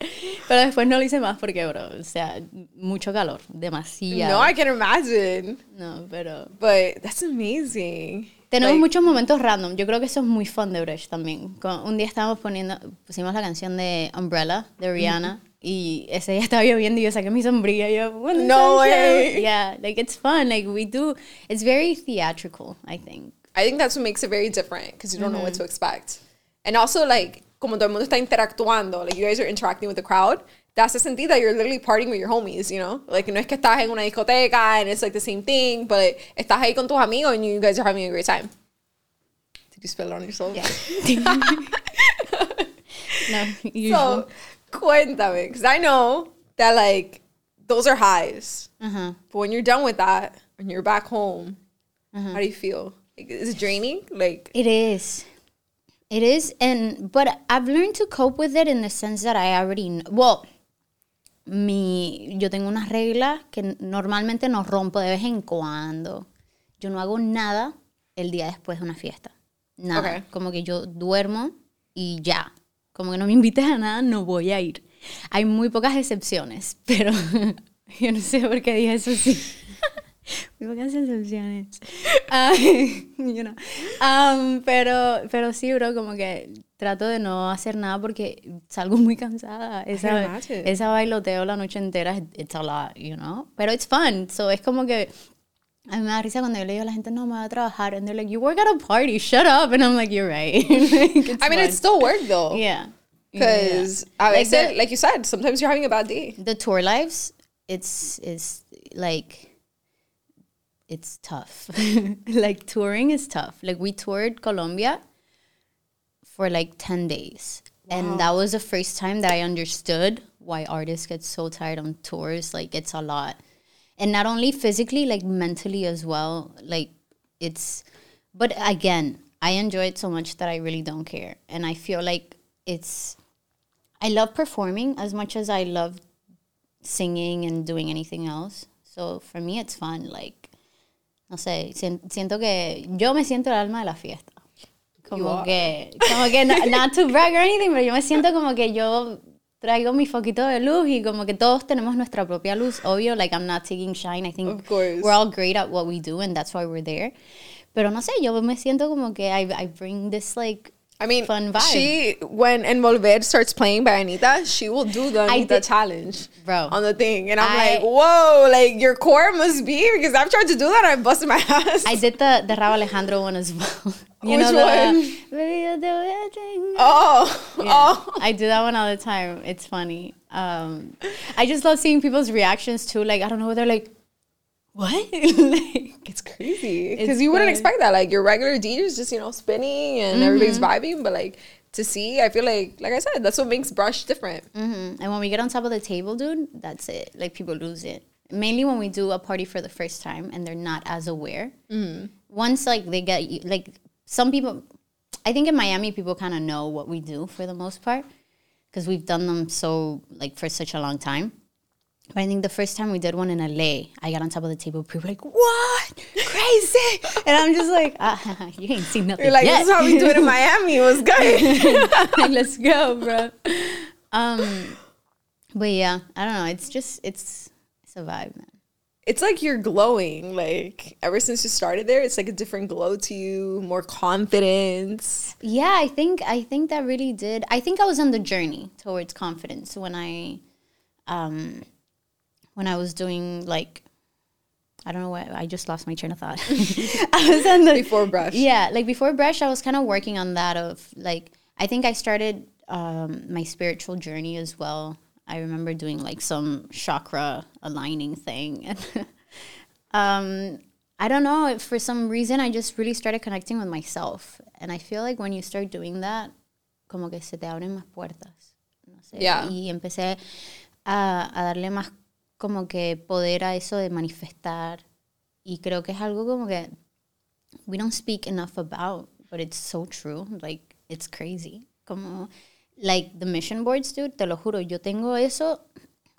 Pero después no lo hice más porque, bro, o sea, mucho calor, demasiado. No, I can imagine, No, pero... but that's amazing. Tenemos Like, muchos momentos random. Yo creo que eso es muy fun de Brecht también. Con- Un día estábamos poniendo, pusimos la canción de Umbrella de Rihanna y ese día estaba lloviendo y yo saqué mi sombrilla y yo, "When the No way. shines". Yeah, like it's fun. Like we do, it's very theatrical, I think. I think that's what makes it very different because you don't know what to expect. And also, like, como todo el mundo está interactuando, like, you guys are interacting with the crowd, te hace sentir that you're literally partying with your homies, you know? Like, no es que estás en una discoteca and it's like the same thing, but estás ahí con tus amigos and you guys are having a great time. Did you spill it on yourself? Yeah. no. So, cuéntame, because I know that, like, those are highs. uh-huh. But when you're done with that, when you're back home, how do you feel? Like, is it draining? Like, It is. It is, and but I've learned to cope with it in the sense that I already know. Well, mi, yo tengo unas reglas que normalmente no rompo de vez en cuando. Yo no hago nada el día después de una fiesta. Nada. Como que yo duermo y ya. Como que no me invites a nada, no voy a ir. hay muy pocas excepciones, pero yo no sé por qué dije eso sí. muy pocas excepciones. Ah, you know. Um, pero, pero sí, bro, como que trato de no hacer nada porque salgo muy cansada. Esa, esa bailoteo la noche entera, it's a lot, you know. Pero it's fun, so es como que a mí me da risa cuando yo le digo a la gente, no, me voy a trabajar. And they're like, you work at a party, shut up. And I'm like, you're right. Like, it's I mean, fun. it's still work though. Yeah. Because Yeah. Like the- like you said, sometimes you're having a bad day. the tour lives, it's is like it's tough. like touring is tough. Like we toured Colombia for like 10 days. And that was the first time that I understood why artists get so tired on tours. Like it's a lot. And not only physically, like mentally as well. Like it's but again, I enjoy it so much that I really don't care. And I feel like it's I love performing as much as I love singing and doing anything else. So for me, it's fun. Like, no sé, siento que yo me siento el alma de la fiesta. Como are. que, como que, no- not to brag or anything, pero yo me siento como que yo traigo mi foquito de luz y como que todos tenemos nuestra propia luz. Obvio, like I'm not taking shine. I think Of course. we're all great at what we do and that's why we're there. Pero no sé, yo me siento como que I, I bring this like I mean, Fun vibe. she when Envolver starts playing by Anita, she will do the Anita did- challenge, Bro. on the thing, and I'm I- like, whoa, like your core must be because I've tried to do that, and I busted my ass. I did the the Rauw Alejandro one as well. You Which know the one? You'll do everything. oh, Yeah, oh, I do that one all the time. It's funny. Um, I just love seeing people's reactions too. Like I don't know, they're like, "What?" like, it's crazy because you wouldn't expect that. Like your regular DJs just you know spinning and everybody's vibing, but like to see, I feel like, like I said, that's what makes Bresh different. mhm. And when we get on top of the table, dude, that's it. Like people lose it. Mainly when we do a party for the first time and they're not as aware. Once like they get you- like some people, I think in Miami people kind of know what we do for the most part because we've done them so like for such a long time. But I think the first time we did one in LA, I got on top of the table. People were like, "What? Crazy!" and I'm just like, ah, "You ain't seen nothing You're like, yet." this is how we do it in Miami. It was good. like, let's go, bro. Um, but yeah, I don't know. It's just it's it's a vibe, man. It's like you're glowing. Like ever since you started there, it's like a different glow to you, more confidence. Yeah, I think I think that really did. I think I was on the journey towards confidence when I, um, when I was doing like, I don't know what I just lost my train of thought. I was on the Before Bresh. Yeah, like before Bresh, I was kind of working on that. Of like, I think I started um, my spiritual journey as well. I remember doing like some chakra aligning thing, and um, I don't know. if For some reason, I just really started connecting with myself, and I feel like when you start doing that, como que se te abren más puertas. No sé. Yeah. Y empecé a, a darle más como que poder a eso de manifestar. Y creo que es algo como que we don't speak enough about, but it's so true. Like, it's crazy. Como, like, the mission boards, dude, te lo juro, yo tengo eso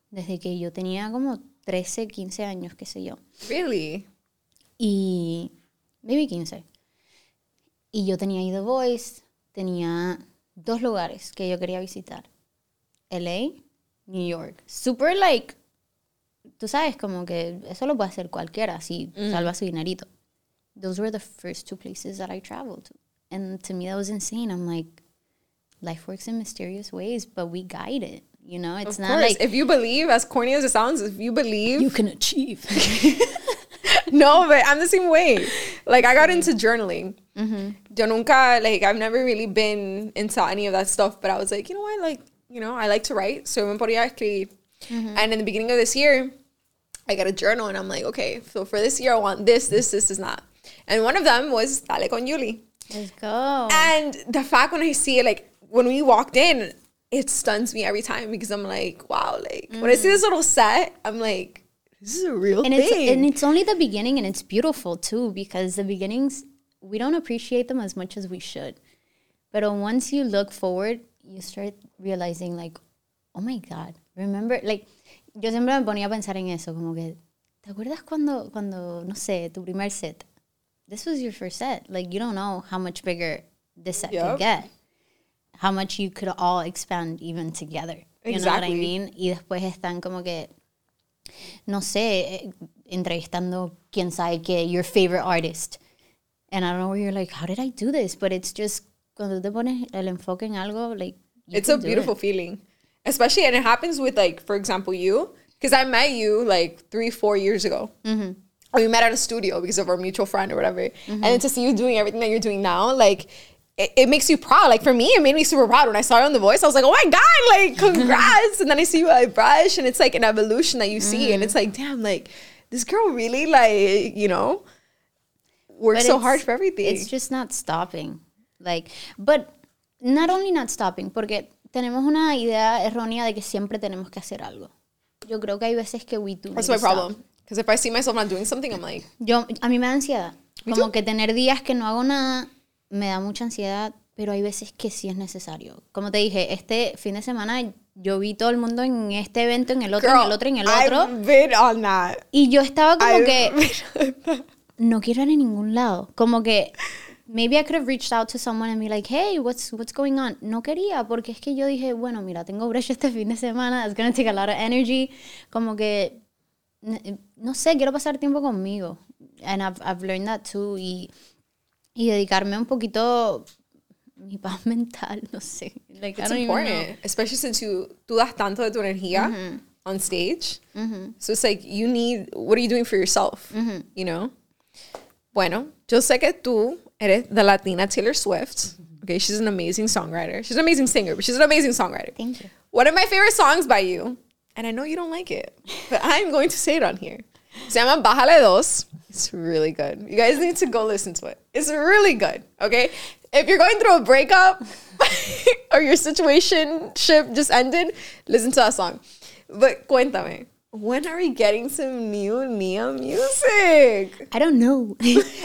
desde que yo tenía como 13, 15 años, qué sé yo. Really? Y, maybe 15. Y yo tenía ahí The Voice, tenía dos lugares que yo quería visitar. LA, New York. Super, like, tú sabes, como que eso lo puede hacer cualquiera si salva su dinerito. Those were the first two places that I traveled to. And to me, that was insane. I'm like, life works in mysterious ways, but we guide it. You know, it's Of not course. like if you believe, as corny as it sounds, if you believe, you can achieve. no, but I'm the same way. Like I got into journaling. Mm-hmm. Yo nunca like I've never really been into any of that stuff, but I was like, you know what, like you know, I like to write, so me ponía a escribir. Mm-hmm. And in the beginning of this year, I got a journal, and I'm like, okay, so for this year, I want this, this, this, is not. And one of them was Dale con Yuli. Let's go. And the fact when I see it, like when we walked in, it stuns me every time because I'm like, wow, like when I see this mm. little set, I'm like, this is a real and thing. it's and it's only the beginning and it's beautiful too because the beginnings we don't appreciate them as much as we should. But once you look forward you start realizing like oh my god remember like yo siempre me ponía a pensar en eso como que te acuerdas cuando cuando no sé tu primer set? This was your first set. Like you don't know how much bigger this set Yep. could get how much you could all expand even together You know what I mean? Y después están como que, no sé, eh, entrevistando quién sabe qué, your favorite artist. And I don't know where you're like, how did I do this? But it's just, cuando te pones el enfoque en algo, like, it's a beautiful it. feeling especially and it happens with like for example you because i met you like three four years ago Mm-hmm. or we met at a studio because of our mutual friend or whatever and then to see you doing everything that you're doing now like it, it makes you proud like for me it made me super proud when i saw you on the voice i was like oh my god like congrats and then i see you at Bresh and it's like an evolution that you see and it's like mm. damn like this girl really like you know works But so hard for everything It's just not stopping. Like, but not only not stopping, porque tenemos una idea errónea de que siempre tenemos que hacer algo. Yo creo que hay veces que we do. that's my stop. problem because if i see myself not doing something i'm like Yo, a mí me da ansiedad. Como que tener días que no hago nada me da mucha ansiedad, pero hay veces que sí es necesario. Como te dije, este fin de semana yo vi todo el mundo en este evento, en el otro, en el otro, en el otro. I've been on that. Y yo estaba como I've que no quiero ir a ningún lado. Como que maybe I could have reached out to someone and be like, hey, what's, what's going on? No quería, porque es que yo dije, bueno, mira, tengo brush este fin de semana, it's gonna take a lot of energy. Como que, n- no sé, quiero pasar tiempo conmigo. And I've, I've learned that too. Y, y dedicarme un poquito mi paz mental, no sé. Like, I It's don't even know. important, especially since you tú das tanto de tu energía Mm-hmm. on stage. So it's like you need. What are you doing for yourself? Mm-hmm. You know. Bueno, yo sé que tú eres the Latina Taylor Swift. Okay, she's an amazing songwriter. She's an amazing singer, but she's an amazing songwriter. Thank you. One of my favorite songs by you, and I know you don't like it, but I'm going to say it on here. Se llama Bájale Dos. It's really good. You guys need to go listen to it. It's really good, okay? If you're going through a breakup or your situation ship just ended, listen to that song. But cuéntame, when are we getting some new Nia music? I don't know.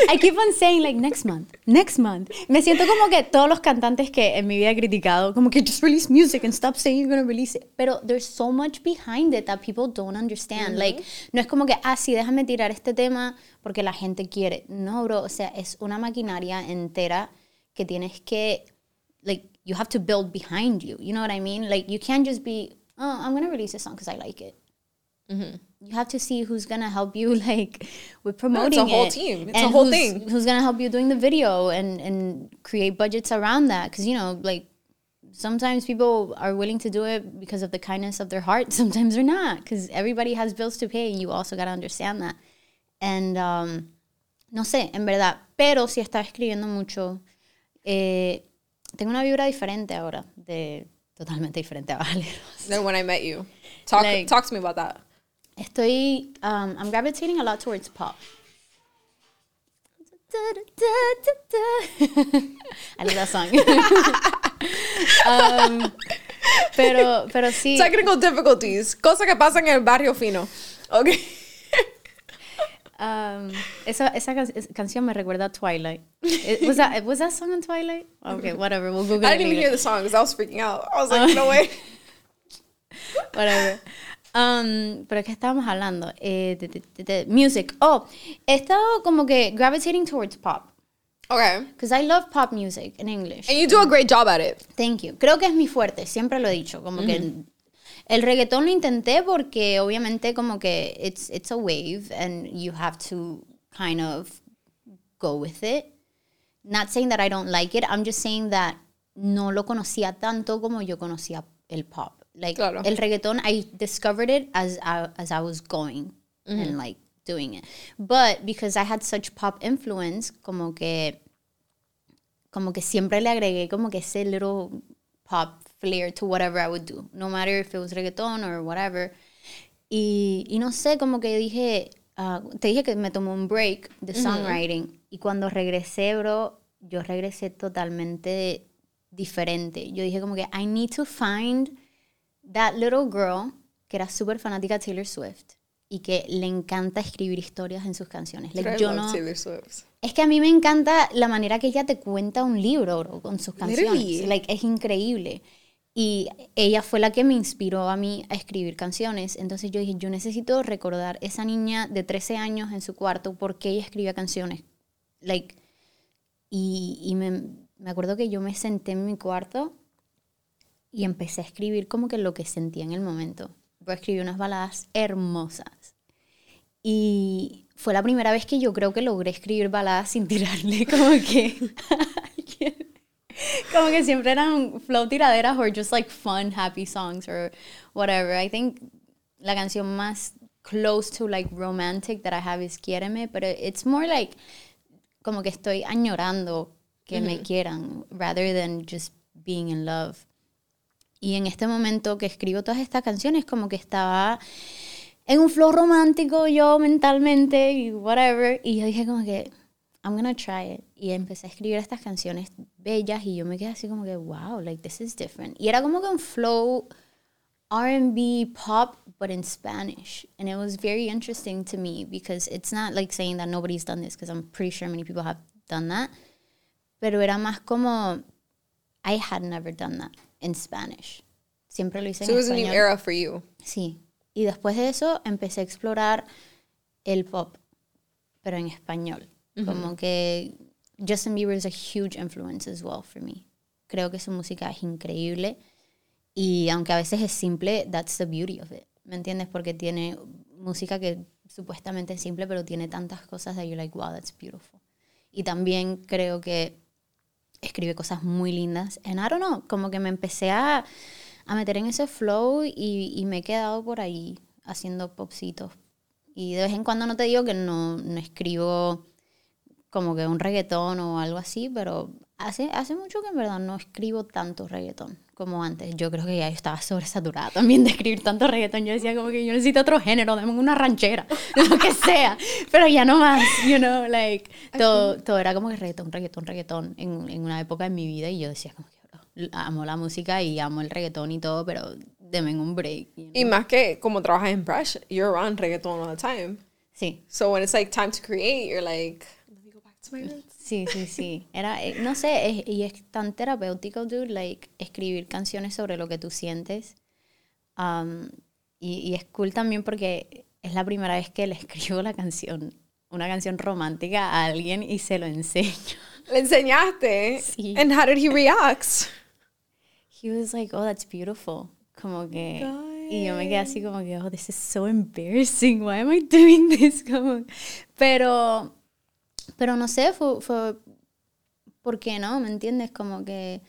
I keep on saying like next month, next month. Me siento como que todos los cantantes que en mi vida he criticado, como que just release music and stop saying you're gonna release it. Pero there's so much behind it that people don't understand. Like, no es como que, ah, sí, déjame tirar este tema porque la gente quiere. No, bro, o sea, es una maquinaria entera que tienes que, like, you have to build behind you. You know what I mean? Like, you can't just be, oh, I'm gonna release a song because I like it you have to see who's gonna help you like with promoting It's a whole it. team. It's a whole who's, thing. Who's gonna help you doing the video and and create budgets around that? Because you know, like sometimes people are willing to do it because of the kindness of their heart. Sometimes they're not because everybody has bills to pay, and you also gotta understand that. And um, no sé, en verdad. Pero si estaba escribiendo mucho. Eh, tengo una vibra diferente ahora, de totalmente diferente a Valeros. Than when I met you. Talk Like- talk to me about that. Estoy, um, I'm gravitating a lot towards pop. I love that song. um, pero, pero sí. Technical difficulties. Cosas que pasan en el barrio fino. Okay. Um, esa esa can- canción me recuerda a Twilight. It- was that was that song on Twilight? Okay, whatever. We'll Google I didn't even hear the song because I was freaking out. I was like, no way. Whatever. Um, pero ¿qué estábamos hablando? Eh, de, de- de- de music. Oh, he estado como que gravitating towards pop. Okay. Because I love pop music in English. And you do a great job at it. Thank you. Creo que es mi fuerte, siempre lo he dicho. Como que el reggaetón lo intenté porque obviamente como que it's, it's a wave and you have to kind of go with it. Not saying that I don't like it, I'm just saying that no lo conocía tanto como yo conocía el pop. Like Claro. el reggaetón, I discovered it as I, as I was going and like doing it. But because I had such pop influence, como que como que siempre le agregué como que ese little pop flair to whatever I would do, no matter if it was reggaeton or whatever. Y, y no sé, como que dije, ah, te dije que me tomó un break de songwriting y cuando regresé, bro, yo regresé totalmente diferente. Yo dije como que I need to find that little girl que era súper fanática de Taylor Swift y que le encanta escribir historias en sus canciones. Like, yo no, Taylor Swift. es que a mí me encanta la manera que ella te cuenta un libro, bro, con sus canciones. Like, es increíble. Y ella fue la que me inspiró a mí a escribir canciones. Entonces yo dije, yo necesito recordar esa niña de 13 años en su cuarto porque ella escribía canciones. Like, y y me, me acuerdo que yo me senté en mi cuarto y empecé a escribir como que lo que sentía en el momento. Pues escribí unas baladas hermosas. Y fue la primera vez que yo creo que logré escribir baladas sin tirarle como que como que siempre eran flow tiraderas or just like fun happy songs or whatever. I think la canción más close to like romantic that I have is Quiéreme, pero it's more like como que estoy añorando que me quieran rather than just being in love. Y en este momento que escribo todas estas canciones como que estaba en un flow romántico yo mentalmente y whatever y yo dije como que I'm gonna try it y empecé a escribir estas canciones bellas y yo me quedé así como que wow like this is different y era como que un flow R&B pop but in Spanish. And it was very interesting to me because it's not like saying that nobody's done this because I'm pretty sure many people have done that. Pero era más como I had never done that in Spanish siempre lo hice So en it was a new era for you. Sí. Y después de eso empecé a explorar el pop, pero en español. Como que Justin Bieber is a huge influence as well for me. Creo que su música es increíble y aunque a veces es simple, that's the beauty of it. ¿Me entiendes? Porque tiene música que supuestamente es simple, pero tiene tantas cosas that you're like, wow, that's beautiful. Y también creo que escribe cosas muy lindas. And I don't know, como que me empecé a, a meter en ese flow y, y me he quedado por ahí haciendo popsitos. Y de vez en cuando no te digo que no, no escribo como que un reggaetón o algo así, pero hace, hace mucho que en verdad no escribo tanto reggaetón como antes. Yo creo que ya yo estaba sobresaturada también de escribir tanto reggaetón. Yo decía como que yo necesito otro género, dame una ranchera, lo que sea, pero ya no más, you know, like, todo, todo era como que reggaetón, reggaetón, reggaetón en, en una época de mi vida y yo decía como que, amo la música y amo el reggaetón y todo, pero deme un break. you know. Y más que como trabajas en Brush, you're around reggaeton all the time. Sí, So when it's like time to create, you're like, let me go back to my roots. Sí, sí, sí. Era, eh, no sé, es- y es tan terapéutico, dude, like, escribir canciones sobre lo que tú sientes. Um, y, y es cool también porque es la primera vez que le escribo la canción, una canción romántica a alguien y se lo enseño. Le enseñaste. Sí. And how did he react? He was like, oh, that's beautiful. Como que... Y yo me quedé así como que, oh, this is so embarrassing. Why am I doing this? Como, pero, pero no sé, fue, fue, ¿por qué no? ¿Me entiendes? Como que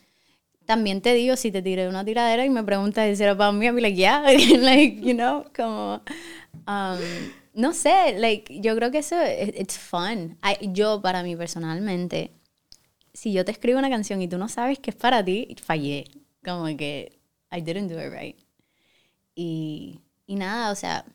también te digo, si te tiré una tiradera y me preguntas si era para mí, I'll be like, yeah, like, you know, como, um, no sé, like, yo creo que eso, it- it's fun. I- yo, para mí personalmente, si yo te escribo una canción y tú no sabes que es para ti, fallé. Como que I didn't do it right. Y, y nada, o sea,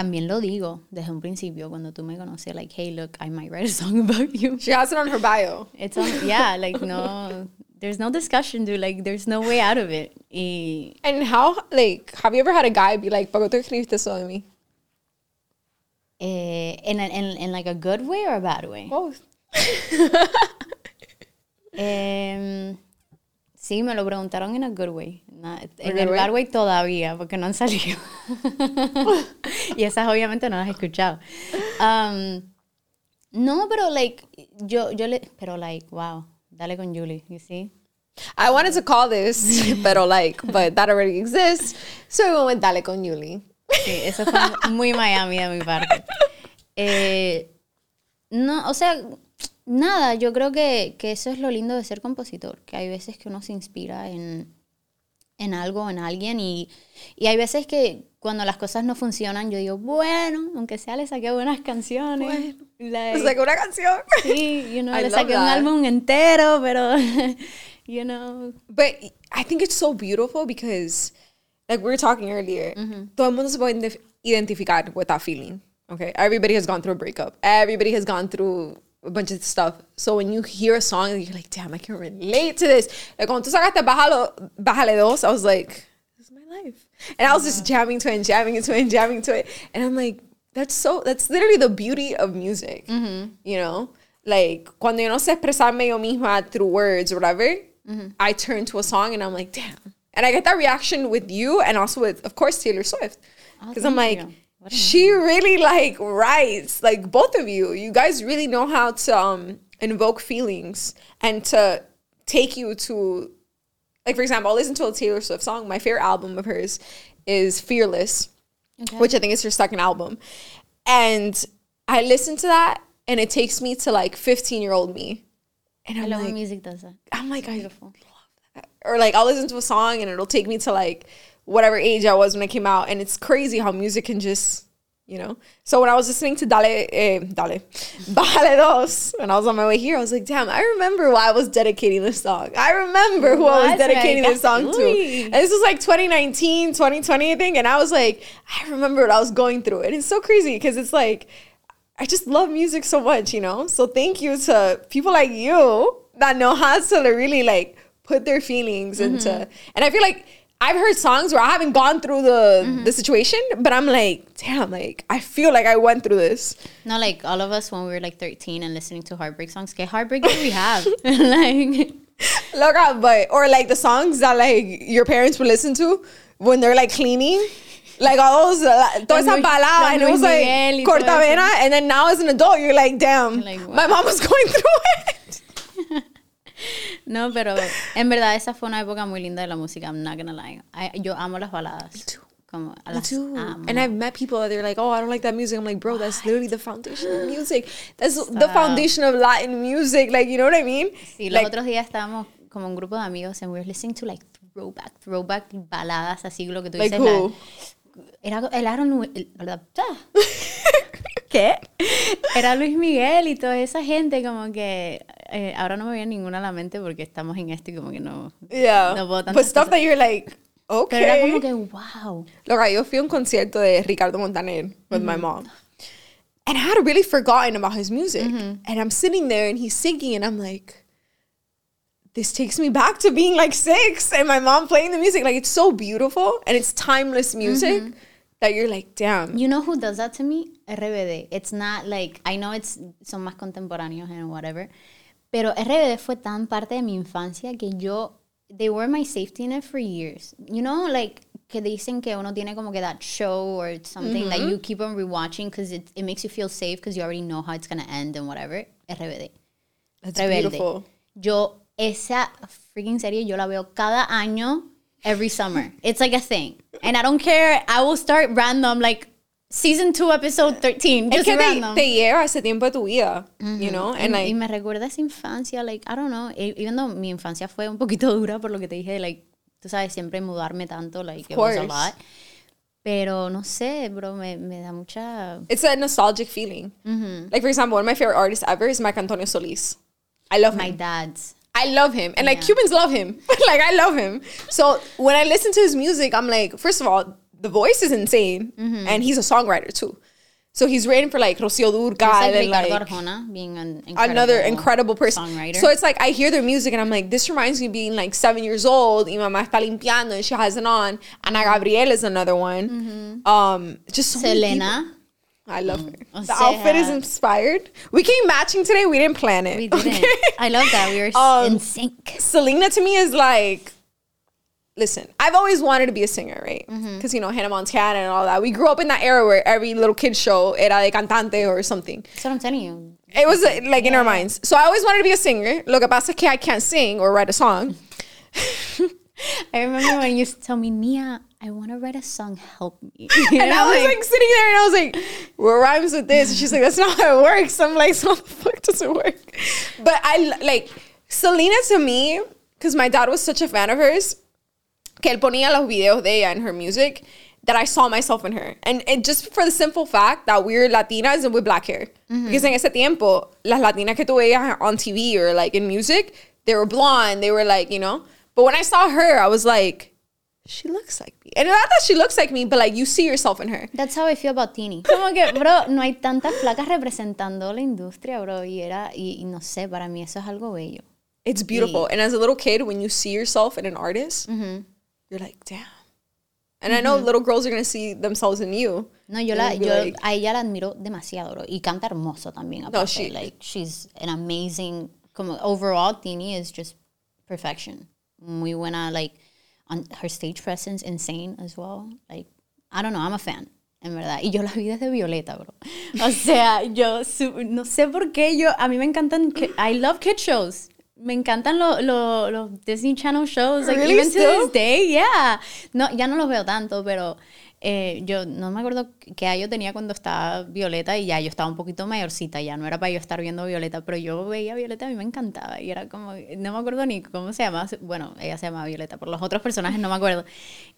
también lo digo desde un principio cuando tú me conoces, like, hey, look, I might write a song about you. She has it on her bio. It's on, yeah, like, no, there's no discussion, dude, like, there's no way out of it. Y And how, like, have you ever had a guy be like, ¿Para qué tú escribiste eso de mí? eh, in, in, in like a good way or a bad way? Both. Em, sí, me lo preguntaron en a good way. Na- en el way? bad way todavía, porque no han salido. y esas obviamente no las he escuchado. Um, no, pero like, yo, yo le, pero like, wow, dale con Julie, you see? I wanted to call this, pero like, but that already exists. So we went Dale con Yuli. Sí, eso fue muy Miami de mi parte. Eh, no, o sea, nada, yo creo que, que eso es lo lindo de ser compositor, que hay veces que uno se inspira en, en algo, en alguien, y, y hay veces que cuando las cosas no funcionan, yo digo, bueno, aunque sea le saqué buenas canciones. like, Saqué una canción. sí, you know, I le saqué un álbum entero, pero, you know, But I think it's so beautiful because, like we were talking earlier, todo el mundo se puede identif- identificar with that feeling. Okay, everybody has gone through a breakup. Everybody has gone through a bunch of stuff. So when you hear a song, you're like, "Damn, I can relate to this." Like cuando tú sacaste Bájalo, Bájale dos, I was like, "This is my life," and I was just jamming to it, and jamming into it, and jamming to it, and I'm like, "That's so. That's literally the beauty of music." Mm-hmm. You know, like cuando yo no sé expresarme yo misma through words or whatever, mm-hmm. I turn to a song and I'm like, damn. And I get that reaction with you and also with, of course, Taylor Swift. Because I'm like, you. She really like writes, like both of you. You guys really know how to um, invoke feelings and to take you to Like for example, I'll listen to a Taylor Swift song. My favorite album of hers is Fearless, Okay. which I think is her second album. And I listen to that and it takes me to like 15 year old me. And I I'm love like, music does that. I'm like, I Beautiful. or like I'll listen to a song and it'll take me to like whatever age I was when it came out, and it's crazy how music can just, you know. So when I was listening to Dale, eh, Dale, Bájale Dos, when I was on my way here, I was like, damn, I remember why I was dedicating this song. I remember who I was dedicating this song to. And this was like 2019, 2020, I think, and I was like, I remember what I was going through, and it's so crazy because it's like. I just love music so much, you know? So thank you to people like you that know how to really like put their feelings into and I feel like I've heard songs where I haven't gone through the the situation, but I'm like, damn, like I feel like I went through this. No, like all of us when we were like 13 and listening to heartbreak songs. Okay, heartbreak do we have? like, Look out, but or like the songs that like your parents would listen to when they're like cleaning. Like all those, uh, toda esa like and it was Luis Miguel y like todo cortavena, and then now as an adult, you're like, damn, Like, my mom was going through it. No, pero en verdad esa fue una época muy linda de la música. I'm not gonna lie. I- yo amo las baladas. Como a las amo. And I've met people that they're like, oh, I don't like that music. I'm like, bro, that's literally the foundation of music. That's the foundation of Latin music. Like, you know what I mean? Sí, los otros días estábamos como un grupo de amigos and we were listening to like throwback, throwback baladas así lo que tú like dices. la- who? era el Aaron el-. Ah. ¿Qué? Era Luis Miguel y toda esa gente como que eh, ahora no me viene ninguna a la mente porque estamos en esto y como que no. Yeah. No puedo but tantas stuff cosas. that you're like, Pero era como okay. que wow. Look, yo fui a un concierto de Ricardo Montaner with my mom. And I had really forgotten about his music. And I'm sitting there and he's singing and I'm like, this takes me back to being like six and my mom playing the music. Like it's so beautiful and it's timeless music that you're like, damn. You know who does that to me? RBD. It's not like, I know it's, son más contemporáneos and whatever, pero RBD fue tan parte de mi infancia que yo, they were my safety net for years. You know, like, que dicen que uno tiene como que that show or something that you keep on rewatching because it, it makes you feel safe because you already know how it's going to end and whatever. RBD. That's Rebelde. beautiful. Yo, esa freaking serie, yo la veo cada año, every summer. It's like a thing. And I don't care. I will start random, like season 2, episode 13. Es Just que te, random. te lleva ese tiempo de tu vida, you know? And y, like, y me recuerda esa infancia, like, I don't know. Even though mi infancia fue un poquito dura por lo que te dije, like, tú sabes, siempre mudarme tanto, like, it was a course. lot. Pero no sé, bro, me, me da mucha. it's a nostalgic feeling. Like, for example, one of my favorite artists ever is Marco Antonio Solis. I love My him. dad's. I love him. And like Cubans love him. like I love him. So when I listen to his music, I'm like, first of all, the voice is insane. Mm-hmm. And he's a songwriter too. So he's written for like Rocio Durcal like and like Arjona being an incredible another incredible person. songwriter. So it's like I hear their music and I'm like, this reminds me of being like seven years old. Y mamá está limpiando and she has it on. Ana Gabriel is another one. Um, just so. Selena. I love her. O The outfit is inspired. We came matching today. We didn't plan it. We didn't. okay? I love that. We were Um, in sync. Selena to me is like, listen, I've always wanted to be a singer, right? Mm-hmm. Because, you know, Hannah Montana and all that. We grew up in that era where every little kid show era de cantante or something. That's what I'm telling you. It was uh, like in our minds. So I always wanted to be a singer. Lo que pasa es que I can't sing or write a song. I remember when you used to tell me, Mia, I want to write a song. Help me. And I was like sitting there and I was like, what rhymes with this? And she's like, that's not how it works. I'm like, so how the fuck does it work? But I like Selena to me, because my dad was such a fan of hers, que él ponía los videos de ella and her music, that I saw myself in her. And it just for the simple fact that we're Latinas and with black hair. Mm-hmm. Because en ese tiempo, las Latinas que tú veías on TV or like in music, they were blonde, they were like, you know. But when I saw her, I was like, she looks like me. And not that she looks like me, but like you see yourself in her. That's how I feel about Tini. Como que, bro, no hay tantas flacas representando la industria, bro. Y era, y, y no sé, para mí eso es algo bello. It's beautiful. And as a little kid, when you see yourself in an artist, you're like, damn. And I know little girls are gonna see themselves in you. No, yo, la, yo like- a ella la admiro demasiado, bro. Y canta hermoso también. Aparte. she- like, she's an amazing, como overall, Tini is just perfection. Muy buena, like, on her stage presence, insane as well. Like, I don't know, I'm a fan. En verdad. Y yo la vi desde Violeta, bro. O sea, yo, su- no sé por qué yo, a mí me encantan, I love kid shows. me encantan los lo, los Disney Channel shows, like Really? even to Still? this day, yeah. No, ya no los veo tanto, pero eh, yo no me acuerdo qué año tenía cuando estaba Violeta y ya yo estaba un poquito mayorcita, ya no era para yo estar viendo Violeta, pero yo veía a Violeta, a mí me encantaba y era como, no me acuerdo ni cómo se llama, bueno, ella se llama Violeta, por los otros personajes no me acuerdo.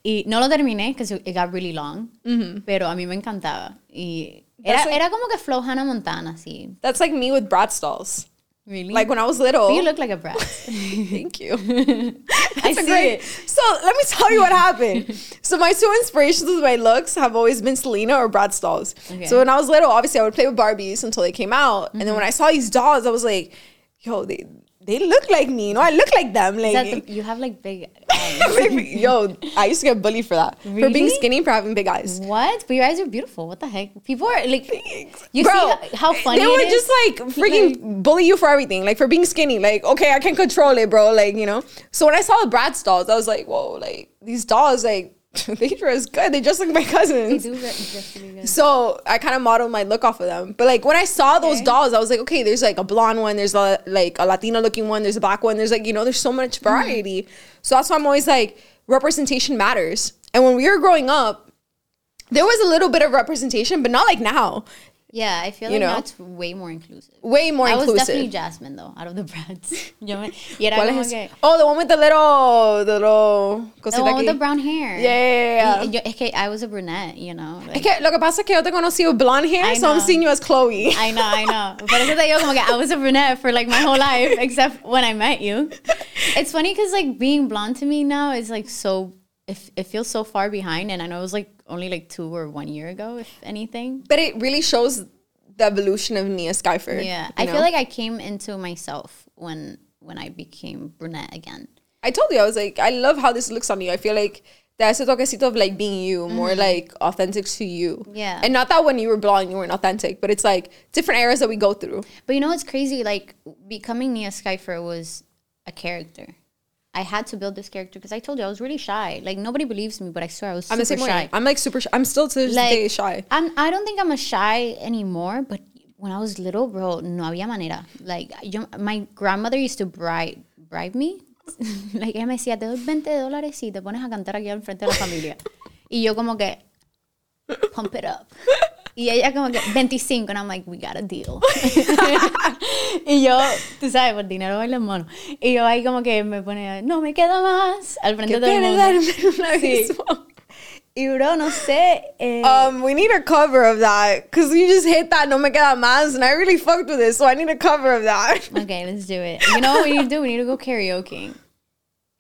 Y no lo terminé, because it got really long, pero a mí me encantaba. Y era, like- era como que Flow Hannah Montana, sí. That's like me with Bratz dolls. Really? Like when I was little. you look like a brat. Thank you. I That's see great- it. So let me tell you what happened. so my two inspirations with my looks have always been Selena or Bratz dolls. Okay. So when I was little, obviously I would play with Barbies until they came out, and then mm-hmm. when I saw these dolls, I was like, "Yo, they they look like me. You know, I look like them." Like. the, you have like big eyes. Yo, I used to get bullied for that. For being skinny, for having big eyes. What? But your eyes are beautiful. What the heck? People are like, you Bro, see how funny they would just like freaking bully you for everything, like for being skinny. Like, okay, I can control it, bro. Like, you know. So when I saw the Bratz dolls, I was like, whoa, like these dolls, like they dress good. They just like my They cousins. do re- just really good. So I kind of modeled my look off of them. But like when I saw those dolls, I was like, okay, there's like a blonde one, there's a like a Latina looking one, there's a black one, there's like you know, there's so much Mm-hmm. variety. So that's why I'm always like, representation matters. And when we were growing up, there was a little bit of representation, but not like now. Yeah, I feel You like now know? it's way more inclusive. Way more inclusive. I was definitely Jasmine though, out of the Bratz. ¿Cuál es que, Oh, the one with the little, the little the one with the brown hair. Yeah, yeah, yeah. Y- yo- es que I was a brunette, you know. Es like- que lo que pasa es que yo te conocí with blonde hair, so I'm seeing you as Chloe. I know, I know. But eso te digo como que I was a brunette for like my whole life, except when I met you. It's funny because like being blonde to me now is like so, it, it feels so far behind. And I know it was like only like two or one year ago, if anything. but it really shows the evolution of Nia Skyfer. Yeah, I know? feel like I came into myself when when I became brunette again. I told you, I was like, I love how this looks on you. I feel like there's a toquecito of like being you, more like authentic to you. Mm-hmm. Yeah. And not that when you were blonde, you weren't authentic, but it's like different eras that we go through. But you know what's crazy? Like becoming Nia Skyfer was a character. I had to build this character because I told you I was really shy. Like nobody believes me, but I swear I was I'm the super same shy. way. I'm like super shy. I'm still to this like day shy. I'm, I don't think I'm a shy anymore, but when I was little, bro, no había manera. Like yo, my grandmother used to bribe bribe me. like ella me decía, te doy 20 dólares y te pones a cantar aquí al frente de la familia. y yo como que pump it up. Y ella como que 25 and I'm like, we got a deal. y yo, tú sabes, por dinero baila en mono. Y yo ahí como que me pone, no me queda más al frente de todo el mundo. darme una Sí. mismo. Y bro, no sé. eh, Um, we need a cover of that because you just hit that no me queda más, and I really fucked with it, so I need a cover of that. Okay, let's do it. You know what we need to do? We need to go karaoke.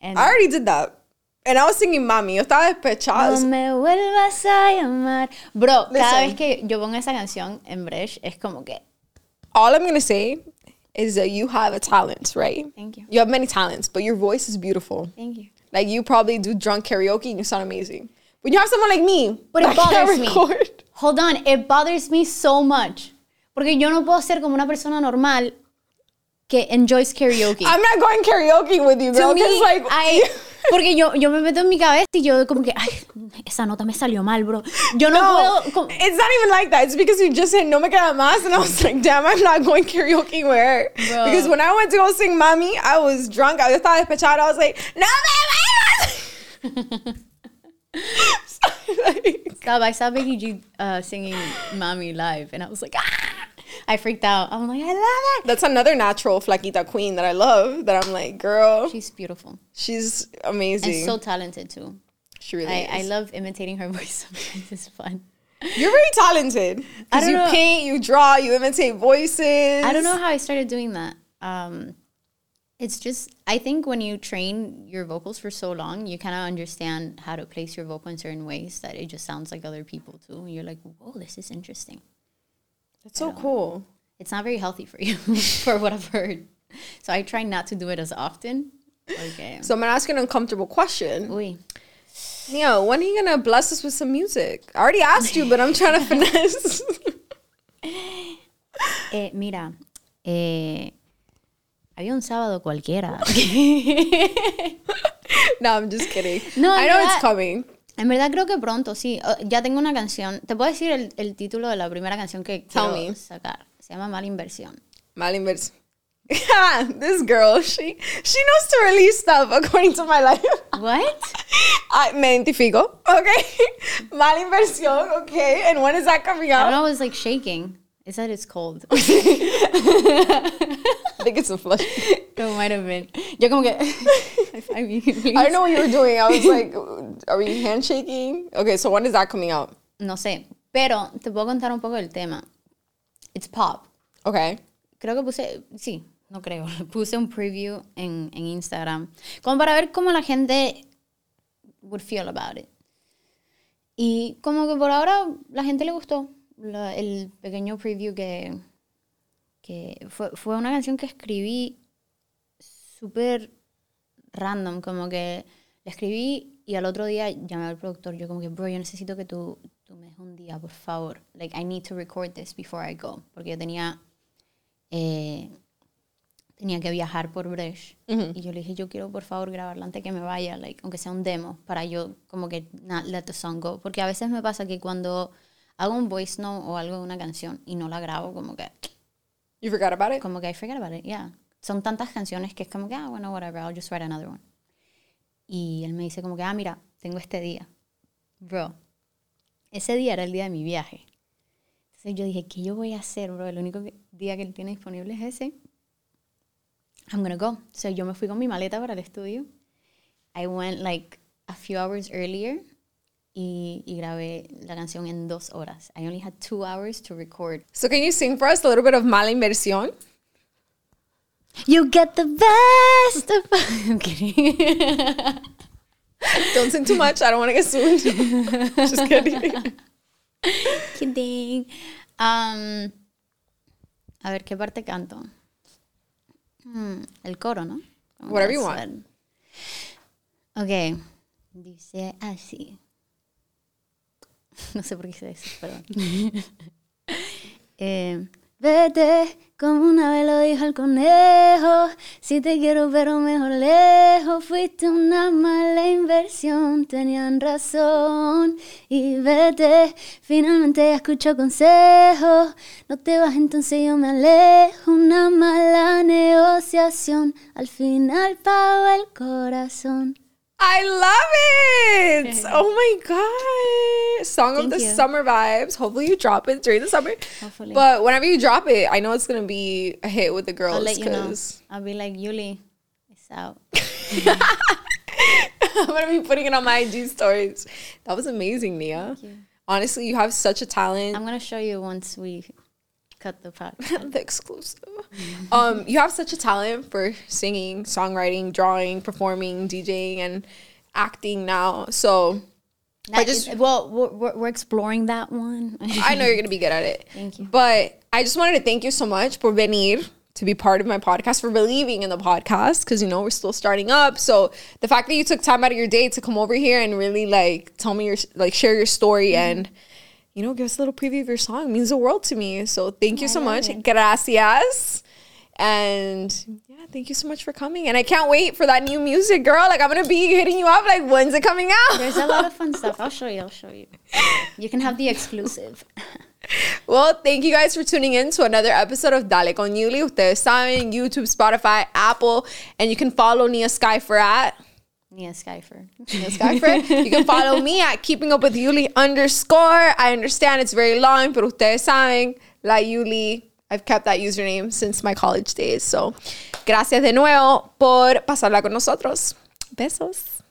And I already did that, and I was singing "Mami." Yo estaba despechada. no me vuelvas a llamar. Bro, cada vez que yo pongo esa canción en Bresh, es como que, All I'm gonna say is that you have a talent, right? thank you. You have many talents, but your voice is beautiful. Thank you. Like you probably do drunk karaoke and you sound amazing. When you have someone like me, But it bothers me. record- Hold on, it bothers me so much. Porque yo no puedo ser como una persona normal que enjoys karaoke. I'm not going karaoke with you, To me, like, I- porque yo, yo me meto en mi cabeza y yo como que, ay, esa nota me salió mal, bro. Yo no, no, puedo... como- it's not even like that. It's because you just said no me queda más, and I was like, damn, I'm not going karaoke with her. Bro. Because when I went to go sing Mami, I was drunk. I estaba despechada. I was like, no me vayas. Like, Stop. I saw Becky G uh, singing Mami live, and I was like, ah! I freaked out. I'm like, I love it. That's another natural flaquita queen that I love. That I'm like, girl, She's beautiful she's amazing. and so talented too. she really I, I love imitating her voice sometimes. It's fun. You're very talented. Because you know. paint, you draw, you imitate voices. I don't know how I started doing that. Um, it's just I think when you train your vocals for so long, you kind of understand how to place your vocal in certain ways that it just sounds like other people too. And you're like, whoa, this is interesting. That's so cool. It's not very healthy for you, for what I've heard. So I try not to do it as often. Okay. So I'm gonna ask an uncomfortable question. Uy. Neo, when are you gonna bless us with some music? I already asked you, but I'm trying to finesse. Eh, mira, eh, había un sábado cualquiera. no, I'm just kidding. No, I know it's coming. En verdad creo que pronto, sí. Uh, ya tengo una canción. Te puedo decir el, el título de la primera canción que Tell quiero me. sacar. Se llama Mala Inversión. Mal inverso. this girl, she she knows to release stuff according to my life. What? I me identifico. Okay. Mala inversión. Okay. And when is that coming I don't out? know. It's like shaking. It said it's cold. I think it's a flush. it might have been. Yo como que. I mean, I don't know what you were doing. I was like, are we handshaking? Okay, so when is that coming out? No sé. Pero te puedo contar un poco del tema. It's pop. Okay. Creo que puse, sí, no creo, puse un preview en, en Instagram, como para ver cómo la gente would feel about it. Y como que por ahora la gente le gustó la- el pequeño preview que, que fue, fue una canción que escribí súper random, como que la escribí y al otro día llamé al productor, yo como que, bro, yo necesito que tú, tú me des un día, por favor. Like, I need to record this before I go. Porque yo tenía, eh, tenía que viajar por Brecht. Y yo le dije, yo quiero, por favor, grabarla antes que me vaya, like, aunque sea un demo, para yo como que not let the song go. Porque a veces me pasa que cuando hago un voice note o algo de una canción y no la grabo, como que You forgot about it? como que I forget about it, yeah. Son tantas canciones que es como que, ah, bueno, whatever, I'll just write another one. Y él me dice como que, ah, mira, tengo este día. Bro, ese día era el día de mi viaje. Entonces yo dije, ¿qué yo voy a hacer, bro? El único que- día que él tiene disponible es ese. I'm gonna go. So yo me fui con mi maleta para el estudio. I went like a few hours earlier y, y grabé la canción en dos horas. I only had two hours to record. So can you sing for us a little bit of Mala inversión? You get the best of. I'm kidding. Don't sing too much. I don't want to get sued. Just kidding. kidding. Um, a ver, ¿qué parte canto? Hmm, el coro, ¿no? Whatever you suena. Ok. Dice así. No sé por qué hice eso, perdón. Eh, vete, como una vez lo dijo el conejo. Si te quiero, pero mejor lejos. Fuiste una mala inversión, tenían razón. Y vete, finalmente escucho consejos. No te vas, entonces yo me alejo. Una mala negociación. Al final pago el corazón. I love it. Oh my god. Song of the you. summer vibes. Hopefully you drop it during the summer. Hopefully. But whenever you drop it, I know it's gonna be a hit with the girls. I'll let you know. I'll be like, Yuli, it's out. Mm-hmm. I'm gonna be putting it on my IG stories. That was amazing, Nia. you. Honestly, you have such a talent. I'm gonna show you once we cut the podcast. the exclusive. Um, you have such a talent for singing, songwriting, drawing, performing, DJing, and acting now. So I just is- well, we're, we're, we're exploring that one. I know you're gonna be good at it. Thank you. But I just wanted to thank you so much for venir to be part of my podcast, for believing in the podcast, because you know we're still starting up. So the fact that you took time out of your day to come over here and really like tell me your like share your story Mm-hmm. and you know give us a little preview of your song means the world to me. So thank you so much. it. Gracias. And yeah, thank you so much for coming. And I can't wait for that new music, girl. Like I'm gonna be hitting you up. Like when's it coming out? There's a lot of fun stuff. I'll show you. I'll show you. You can have the exclusive. Well, thank you guys for tuning in to another episode of Dale con Yuli. Ustedes saben, YouTube, Spotify, Apple, and you can follow Nia Skyfer at Nia Skyfer. Nia Skyfer. you can follow me at Keeping Up with Yuli underscore. I understand it's very long, but ustedes saben, la Yuli. I've kept that username since my college days. So, gracias de nuevo por pasarla con nosotros. Besos.